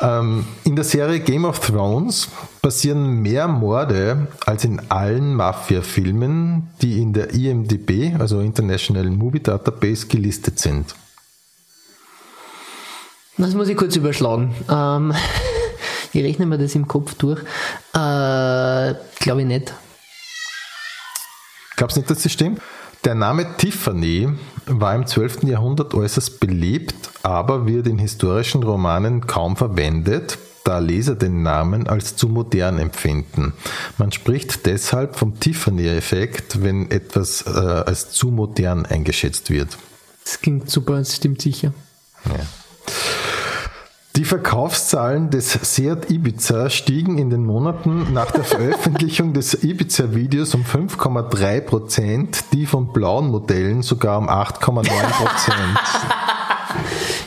Ähm, in der Serie Game of Thrones passieren mehr Morde als in allen Mafia-Filmen, die in der IMDB, also International Movie Database, gelistet sind. Das muss ich kurz überschlagen. Ähm, <laughs> ich rechne mir das im Kopf durch. Äh, Glaube ich nicht. Glaubst du nicht, dass das stimmt? Der Name Tiffany war im 12. Jahrhundert äußerst beliebt, aber wird in historischen Romanen kaum verwendet, da Leser den Namen als zu modern empfinden. Man spricht deshalb vom Tiffany-Effekt, wenn etwas äh, als zu modern eingeschätzt wird. Das klingt super, das stimmt sicher. Ja. Die Verkaufszahlen des Seat Ibiza stiegen in den Monaten nach der Veröffentlichung des Ibiza-Videos um 5,3 Prozent, die von blauen Modellen sogar um 8,9 Prozent.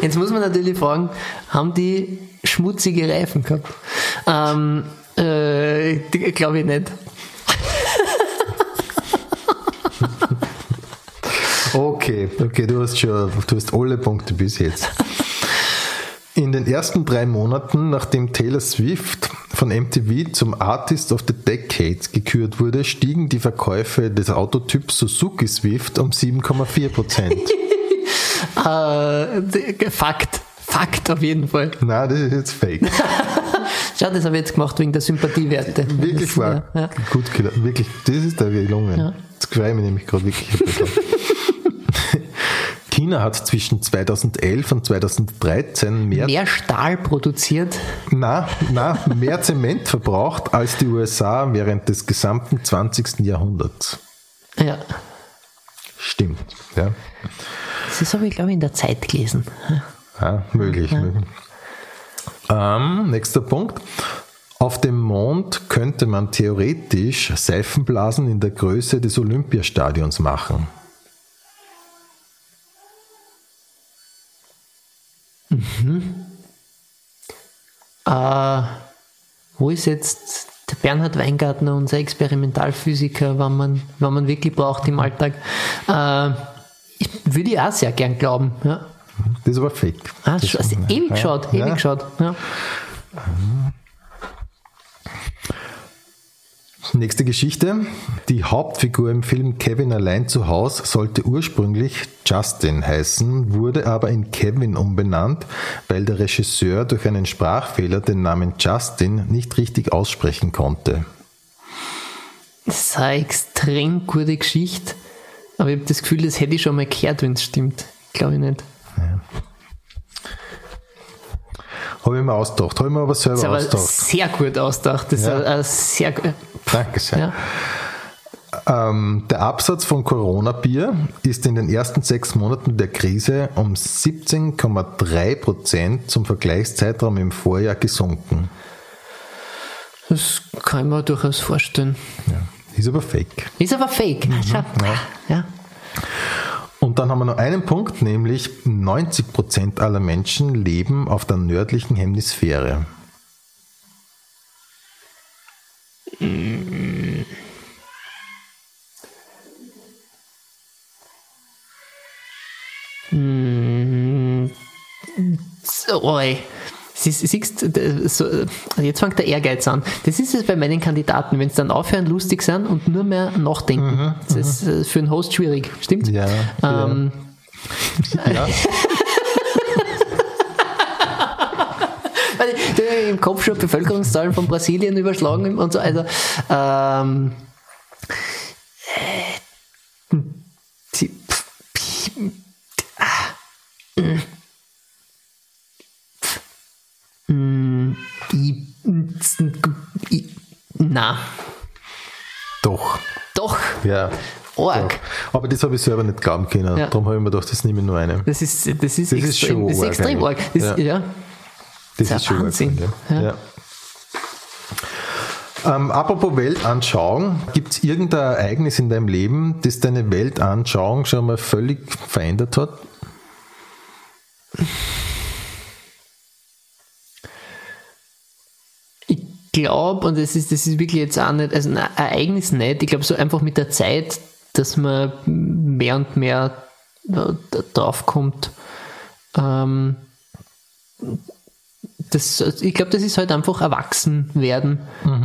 Jetzt muss man natürlich fragen, haben die schmutzige Reifen gehabt? Ähm, äh, Glaube ich nicht. Okay, okay, du hast schon, du hast alle Punkte bis jetzt. In den ersten drei Monaten, nachdem Taylor Swift von MTV zum Artist of the Decade gekürt wurde, stiegen die Verkäufe des Autotyps Suzuki Swift um 7,4 Prozent. <laughs> uh, Fakt. Fakt auf jeden Fall. Nein, das ist jetzt fake. <laughs> Schau, das habe ich jetzt gemacht wegen der Sympathiewerte. Wirklich wahr. Ja. Gut, wirklich, das ist der gelungen. Ja. Jetzt freue ich mich nämlich gerade wirklich ein bisschen. China hat zwischen 2011 und 2013 mehr, mehr Stahl produziert. Na, na, mehr Zement verbraucht als die USA während des gesamten 20. Jahrhunderts. Ja. Stimmt, ja. Das habe ich, glaube ich, in der Zeit gelesen. Ja, möglich. Ja. möglich. Ähm, nächster Punkt. Auf dem Mond könnte man theoretisch Seifenblasen in der Größe des Olympiastadions machen. Äh, wo ist jetzt der Bernhard Weingartner, unser Experimentalphysiker, wenn man, wenn man wirklich braucht im Alltag? Äh, ich würde ich auch sehr gern glauben. Ja. Das ist aber fake. Ah, das schon, also ist- ewig ja. geschaut, ewig Ja. geschaut. Ja. Nächste Geschichte. Die Hauptfigur im Film Kevin allein zu Haus sollte ursprünglich Justin heißen, wurde aber in Kevin umbenannt, weil der Regisseur durch einen Sprachfehler den Namen Justin nicht richtig aussprechen konnte. Das ist eine extrem gute Geschichte, aber ich habe das Gefühl, das hätte ich schon mal gehört, wenn es stimmt. Glaube ich nicht. Habe ich mir ausgedacht, habe ich mir aber Das selber aber ausgedacht. sehr gut ausgedacht. Das Ja. ist sehr gu- Danke sehr. ja. Ähm, der Absatz von Corona-Bier ist in den ersten sechs Monaten der Krise um 17,3 Prozent zum Vergleichszeitraum im Vorjahr gesunken. Das kann ich mir durchaus vorstellen. Ja. Ist aber fake. Ist aber fake. Schau. Ja. Und dann haben wir noch einen Punkt, nämlich 90 Prozent aller Menschen leben auf der nördlichen Hemisphäre. So, oi. Sie- Siehst, äh, jetzt fängt der Ehrgeiz an. Das ist es bei meinen Kandidaten, wenn sie dann aufhören, lustig sind und nur mehr nachdenken. das ist äh, für einen Host schwierig, stimmt? Ja, Ähm, ja. <laughs> Im Kopf schon Bevölkerungszahlen von Brasilien überschlagen und so. Also, ähm, äh, die- pf- ah, mm, mm, Na, Doch. doch, Ja. arg. Doch. Aber das habe ich selber nicht glauben können. Ja. Darum habe ich mir gedacht, das nehme ich nur eine. Das ist, das ist, Das ist extrem, das ist arg extrem arg. Das, Ja. ja. Das ist ist schon Wahnsinn. Ja. ja. Ähm, apropos Weltanschauung, gibt es irgendein Ereignis in deinem Leben, das deine Weltanschauung schon mal völlig verändert hat? Ich glaube, und das ist, das ist wirklich jetzt auch nicht, also ein Ereignis nicht, ich glaube so einfach mit der Zeit, dass man mehr und mehr äh, drauf kommt. Ähm, das, ich glaube, das ist halt einfach erwachsen werden,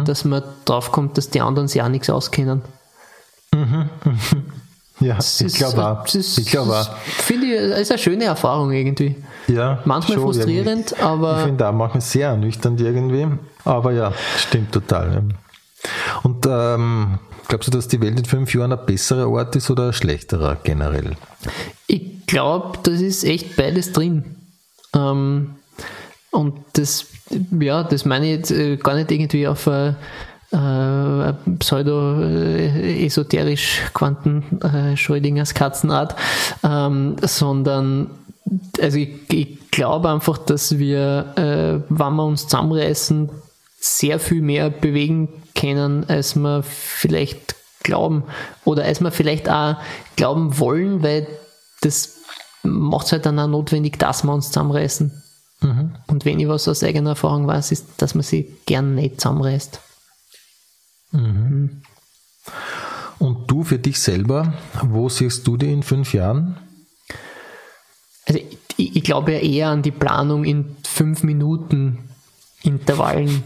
dass man drauf kommt, dass die anderen sich auch nichts auskennen. <laughs> Ja, Das ich glaube auch. das ist- Ich glaube das auch. Finde ich, das ist eine schöne Erfahrung irgendwie. Ja, Manchmal schon frustrierend, irgendwie. aber- Ich finde auch manchmal sehr ernüchternd irgendwie. Aber ja, stimmt total. Ja. Und ähm, glaubst du, dass die Welt in fünf Jahren ein besserer Ort ist oder ein schlechterer generell? Ich glaube, das ist echt beides drin. Ähm, und das, ja, das meine ich jetzt äh, gar nicht irgendwie auf äh, äh, pseudo-esoterisch äh, Schrödingers Katzenart, ähm, sondern also ich, ich glaube einfach, dass wir, äh, wenn wir uns zusammenreißen, sehr viel mehr bewegen können, als wir vielleicht glauben. Oder als wir vielleicht auch glauben wollen, weil das macht es halt dann auch notwendig, dass wir uns zusammenreißen. Und wenn ich was aus eigener Erfahrung weiß, ist, dass man sich gern nicht zusammenreißt. Und du für dich selber, wo siehst du dich in fünf Jahren? Also ich, ich glaube ja eher an die Planung in fünf Minuten Intervallen.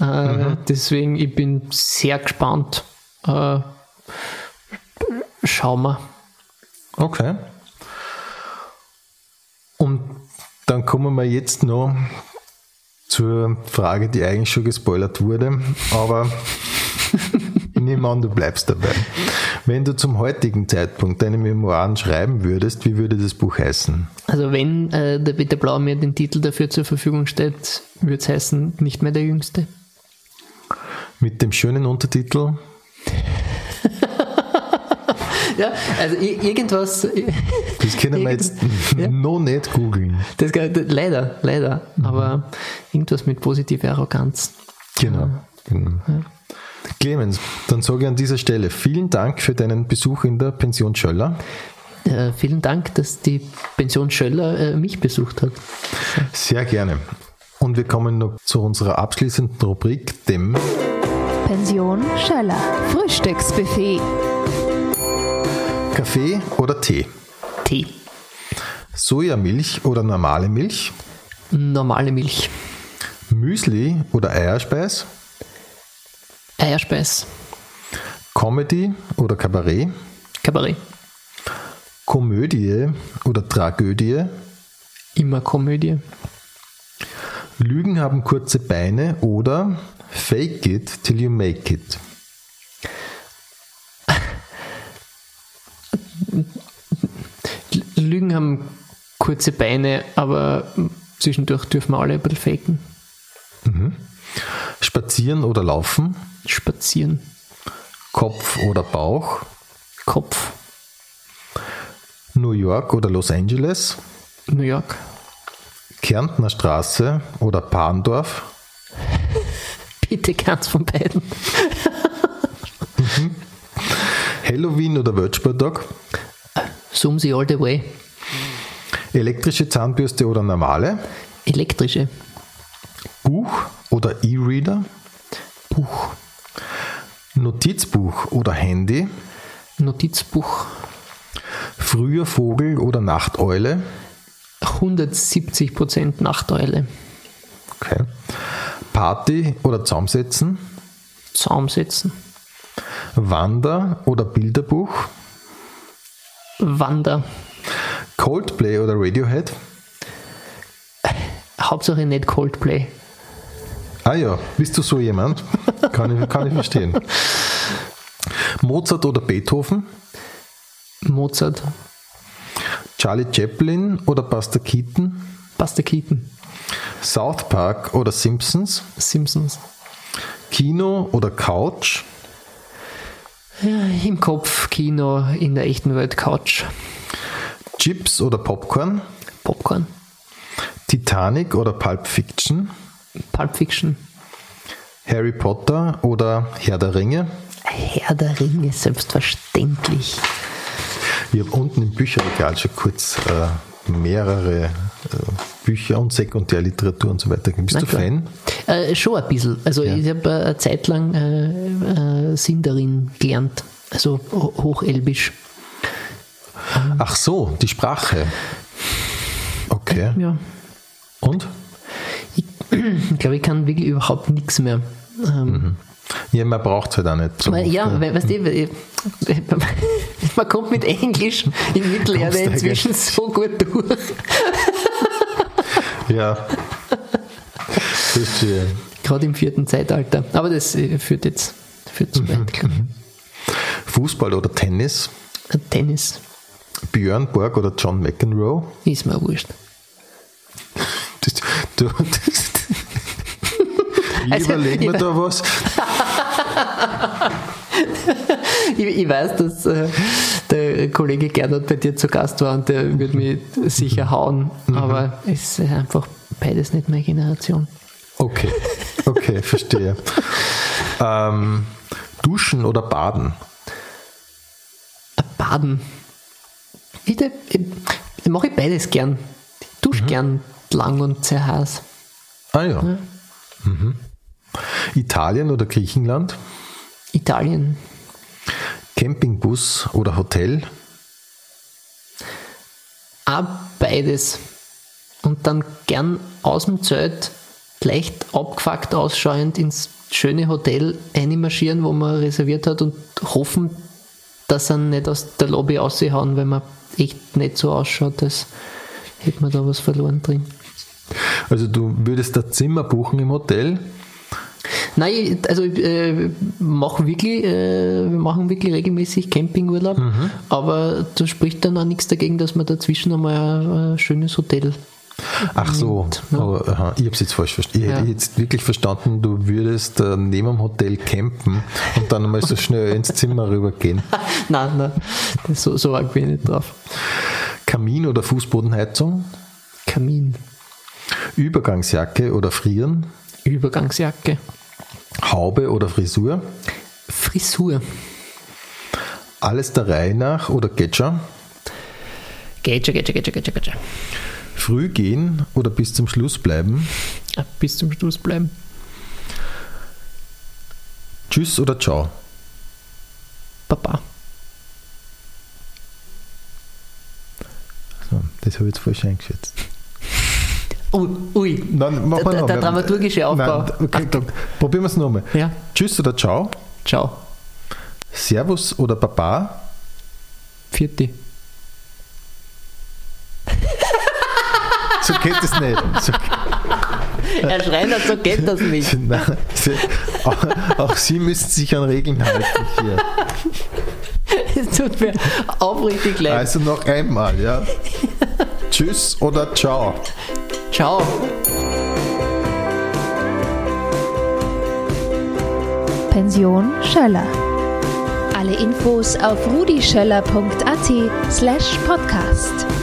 Äh, Deswegen, ich bin sehr gespannt. Äh, schauen wir. Okay. Und dann kommen wir jetzt noch zur Frage, die eigentlich schon gespoilert wurde, aber <laughs> ich nehme an, du bleibst dabei. Wenn du zum heutigen Zeitpunkt deine Memoiren schreiben würdest, wie würde das Buch heißen? Also wenn äh, der Peter Blau mir den Titel dafür zur Verfügung stellt, würde es heißen, nicht mehr der Jüngste. Mit dem schönen Untertitel <laughs> Ja, also irgendwas. Das können wir jetzt <laughs> Ja. noch nicht googeln. Das, kann- leider, leider. Aber irgendwas mit positiver Arroganz. Genau. genau. Clemens, dann sage ich an dieser Stelle vielen Dank für deinen Besuch in der Pension Schöller. äh, vielen Dank, dass die Pension Schöller äh, mich besucht hat. Sehr gerne. Und wir kommen noch zu unserer abschließenden Rubrik, dem Pension Schöller. Frühstücksbuffet. Kaffee oder Tee. Tee. Sojamilch oder normale Milch. Normale Milch. Müsli oder Eierspeis. Eierspeis. Comedy oder Kabarett. Kabarett. Komödie oder Tragödie. Immer Komödie. Lügen haben kurze Beine oder Fake it till you make it. <laughs> Lügen haben kurze Beine, aber zwischendurch dürfen wir alle ein bisschen faken. Spazieren oder laufen. Spazieren. Kopf oder Bauch. Kopf. New York oder Los Angeles. New York. Kärntner Straße oder Parndorf. <laughs> Bitte keins von beiden. Halloween oder Wölzburg. Sumsi all the way. Elektrische Zahnbürste oder normale. Elektrische. Buch oder E-Reader. Buch. Notizbuch oder Handy. Notizbuch. Früher Vogel oder Nachteule. 170% Nachteule. Okay. Party oder Zaumsetzen. Zaum setzen. Wander oder Bilderbuch. Wander. Coldplay oder Radiohead. Hauptsache nicht Coldplay. Ah ja, bist du so jemand? <laughs> Kann ich, kann ich verstehen. Mozart oder Beethoven. Mozart. Charlie Chaplin oder Buster Keaton. Buster Keaton. South Park oder Simpsons. Simpsons. Kino oder Couch. Im Kopf, Kino, in der echten Welt Couch. Chips oder Popcorn. Popcorn. Titanic oder Pulp Fiction. Pulp Fiction. Harry Potter oder Herr der Ringe. Herr der Ringe, selbstverständlich. Ich habe unten im Bücherregal schon kurz äh, mehrere äh, Bücher und Sekundärliteratur und so weiter. Bist Na du klar. Fan? Äh, schon ein bisschen. Also Ja. ich habe äh, eine Zeit lang äh, äh, Sindarin gelernt. Also ho- Hochelbisch. Ach so, die Sprache. Okay. Ja. Und? Ich glaube, ich kann wirklich überhaupt nichts mehr. Ähm, Ja, man braucht es halt auch nicht. So weil, ja, we- weißt du, <laughs> man kommt mit Englisch in Mittelerde inzwischen so gut durch. <laughs> Ja. Verstehe. Gerade im vierten Zeitalter. Aber das äh, führt jetzt führt zu weit. glaub ich. Fußball oder Tennis? Tennis Björn Borg oder John McEnroe? ist mir wurscht. Das, du, das, ich Also, überlege mir da was. <laughs> Ich, ich weiß, dass äh, der Kollege Gernot bei dir zu Gast war und der wird mich sicher hauen, aber es ist einfach beides nicht meine Generation. Okay, okay, verstehe. ähm, duschen oder baden? Baden. Bitte, ich, mache ich beides gern. Ich dusche gern lang und sehr heiß. Ah ja. Mhm. Italien oder Griechenland? Italien. Campingbus oder Hotel? Auch beides. Und dann gern aus dem Zelt leicht abgefuckt ausschauend ins schöne Hotel einmarschieren, wo man reserviert hat und hoffen, dass sie nicht aus der Lobby raushauen, wenn man echt nicht so ausschaut, als hätte man da was verloren drin. Also du würdest da Zimmer buchen im Hotel? Nein, ich- also äh, machen wirklich, äh, wir machen wirklich regelmäßig Campingurlaub, aber da spricht dann auch nichts dagegen, dass man dazwischen einmal ein, ein schönes Hotel Ach so, Ja. aber, aha, ich habe es jetzt falsch verstanden. Ich Ja. hätte jetzt wirklich verstanden, du würdest äh, neben dem Hotel campen und dann mal so schnell ins Zimmer rübergehen. <laughs> nein, nein, das, so, so arg bin ich nicht drauf. Kamin oder Fußbodenheizung? Kamin, Übergangsjacke oder Frieren? Übergangsjacke, Haube oder Frisur? Frisur, Alles der Reihe nach oder geht schon, geht schon, geht schon. Früh gehen oder bis zum Schluss bleiben? Ah, Bis zum Schluss bleiben. Tschüss oder ciao? Papa. So, das habe ich jetzt falsch eingeschätzt. Ui, ui. Nein, machen wir Der- der mal. dramaturgische Aufbau. Nein, okay, probieren wir es nochmal. Ja, Tschüss oder ciao? ciao. Servus oder Baba? Vierte. So geht es <laughs> nicht. So, Herr Schreiner, so geht das nicht. <laughs> <laughs> nein, Sie, auch, auch Sie müssen sich an Regeln halten hier. Es tut mir aufrichtig leid. Also noch einmal, ja. Tschüss oder ciao. Ciao. Pension Schöller. Alle Infos auf rudischöller.at slash podcast.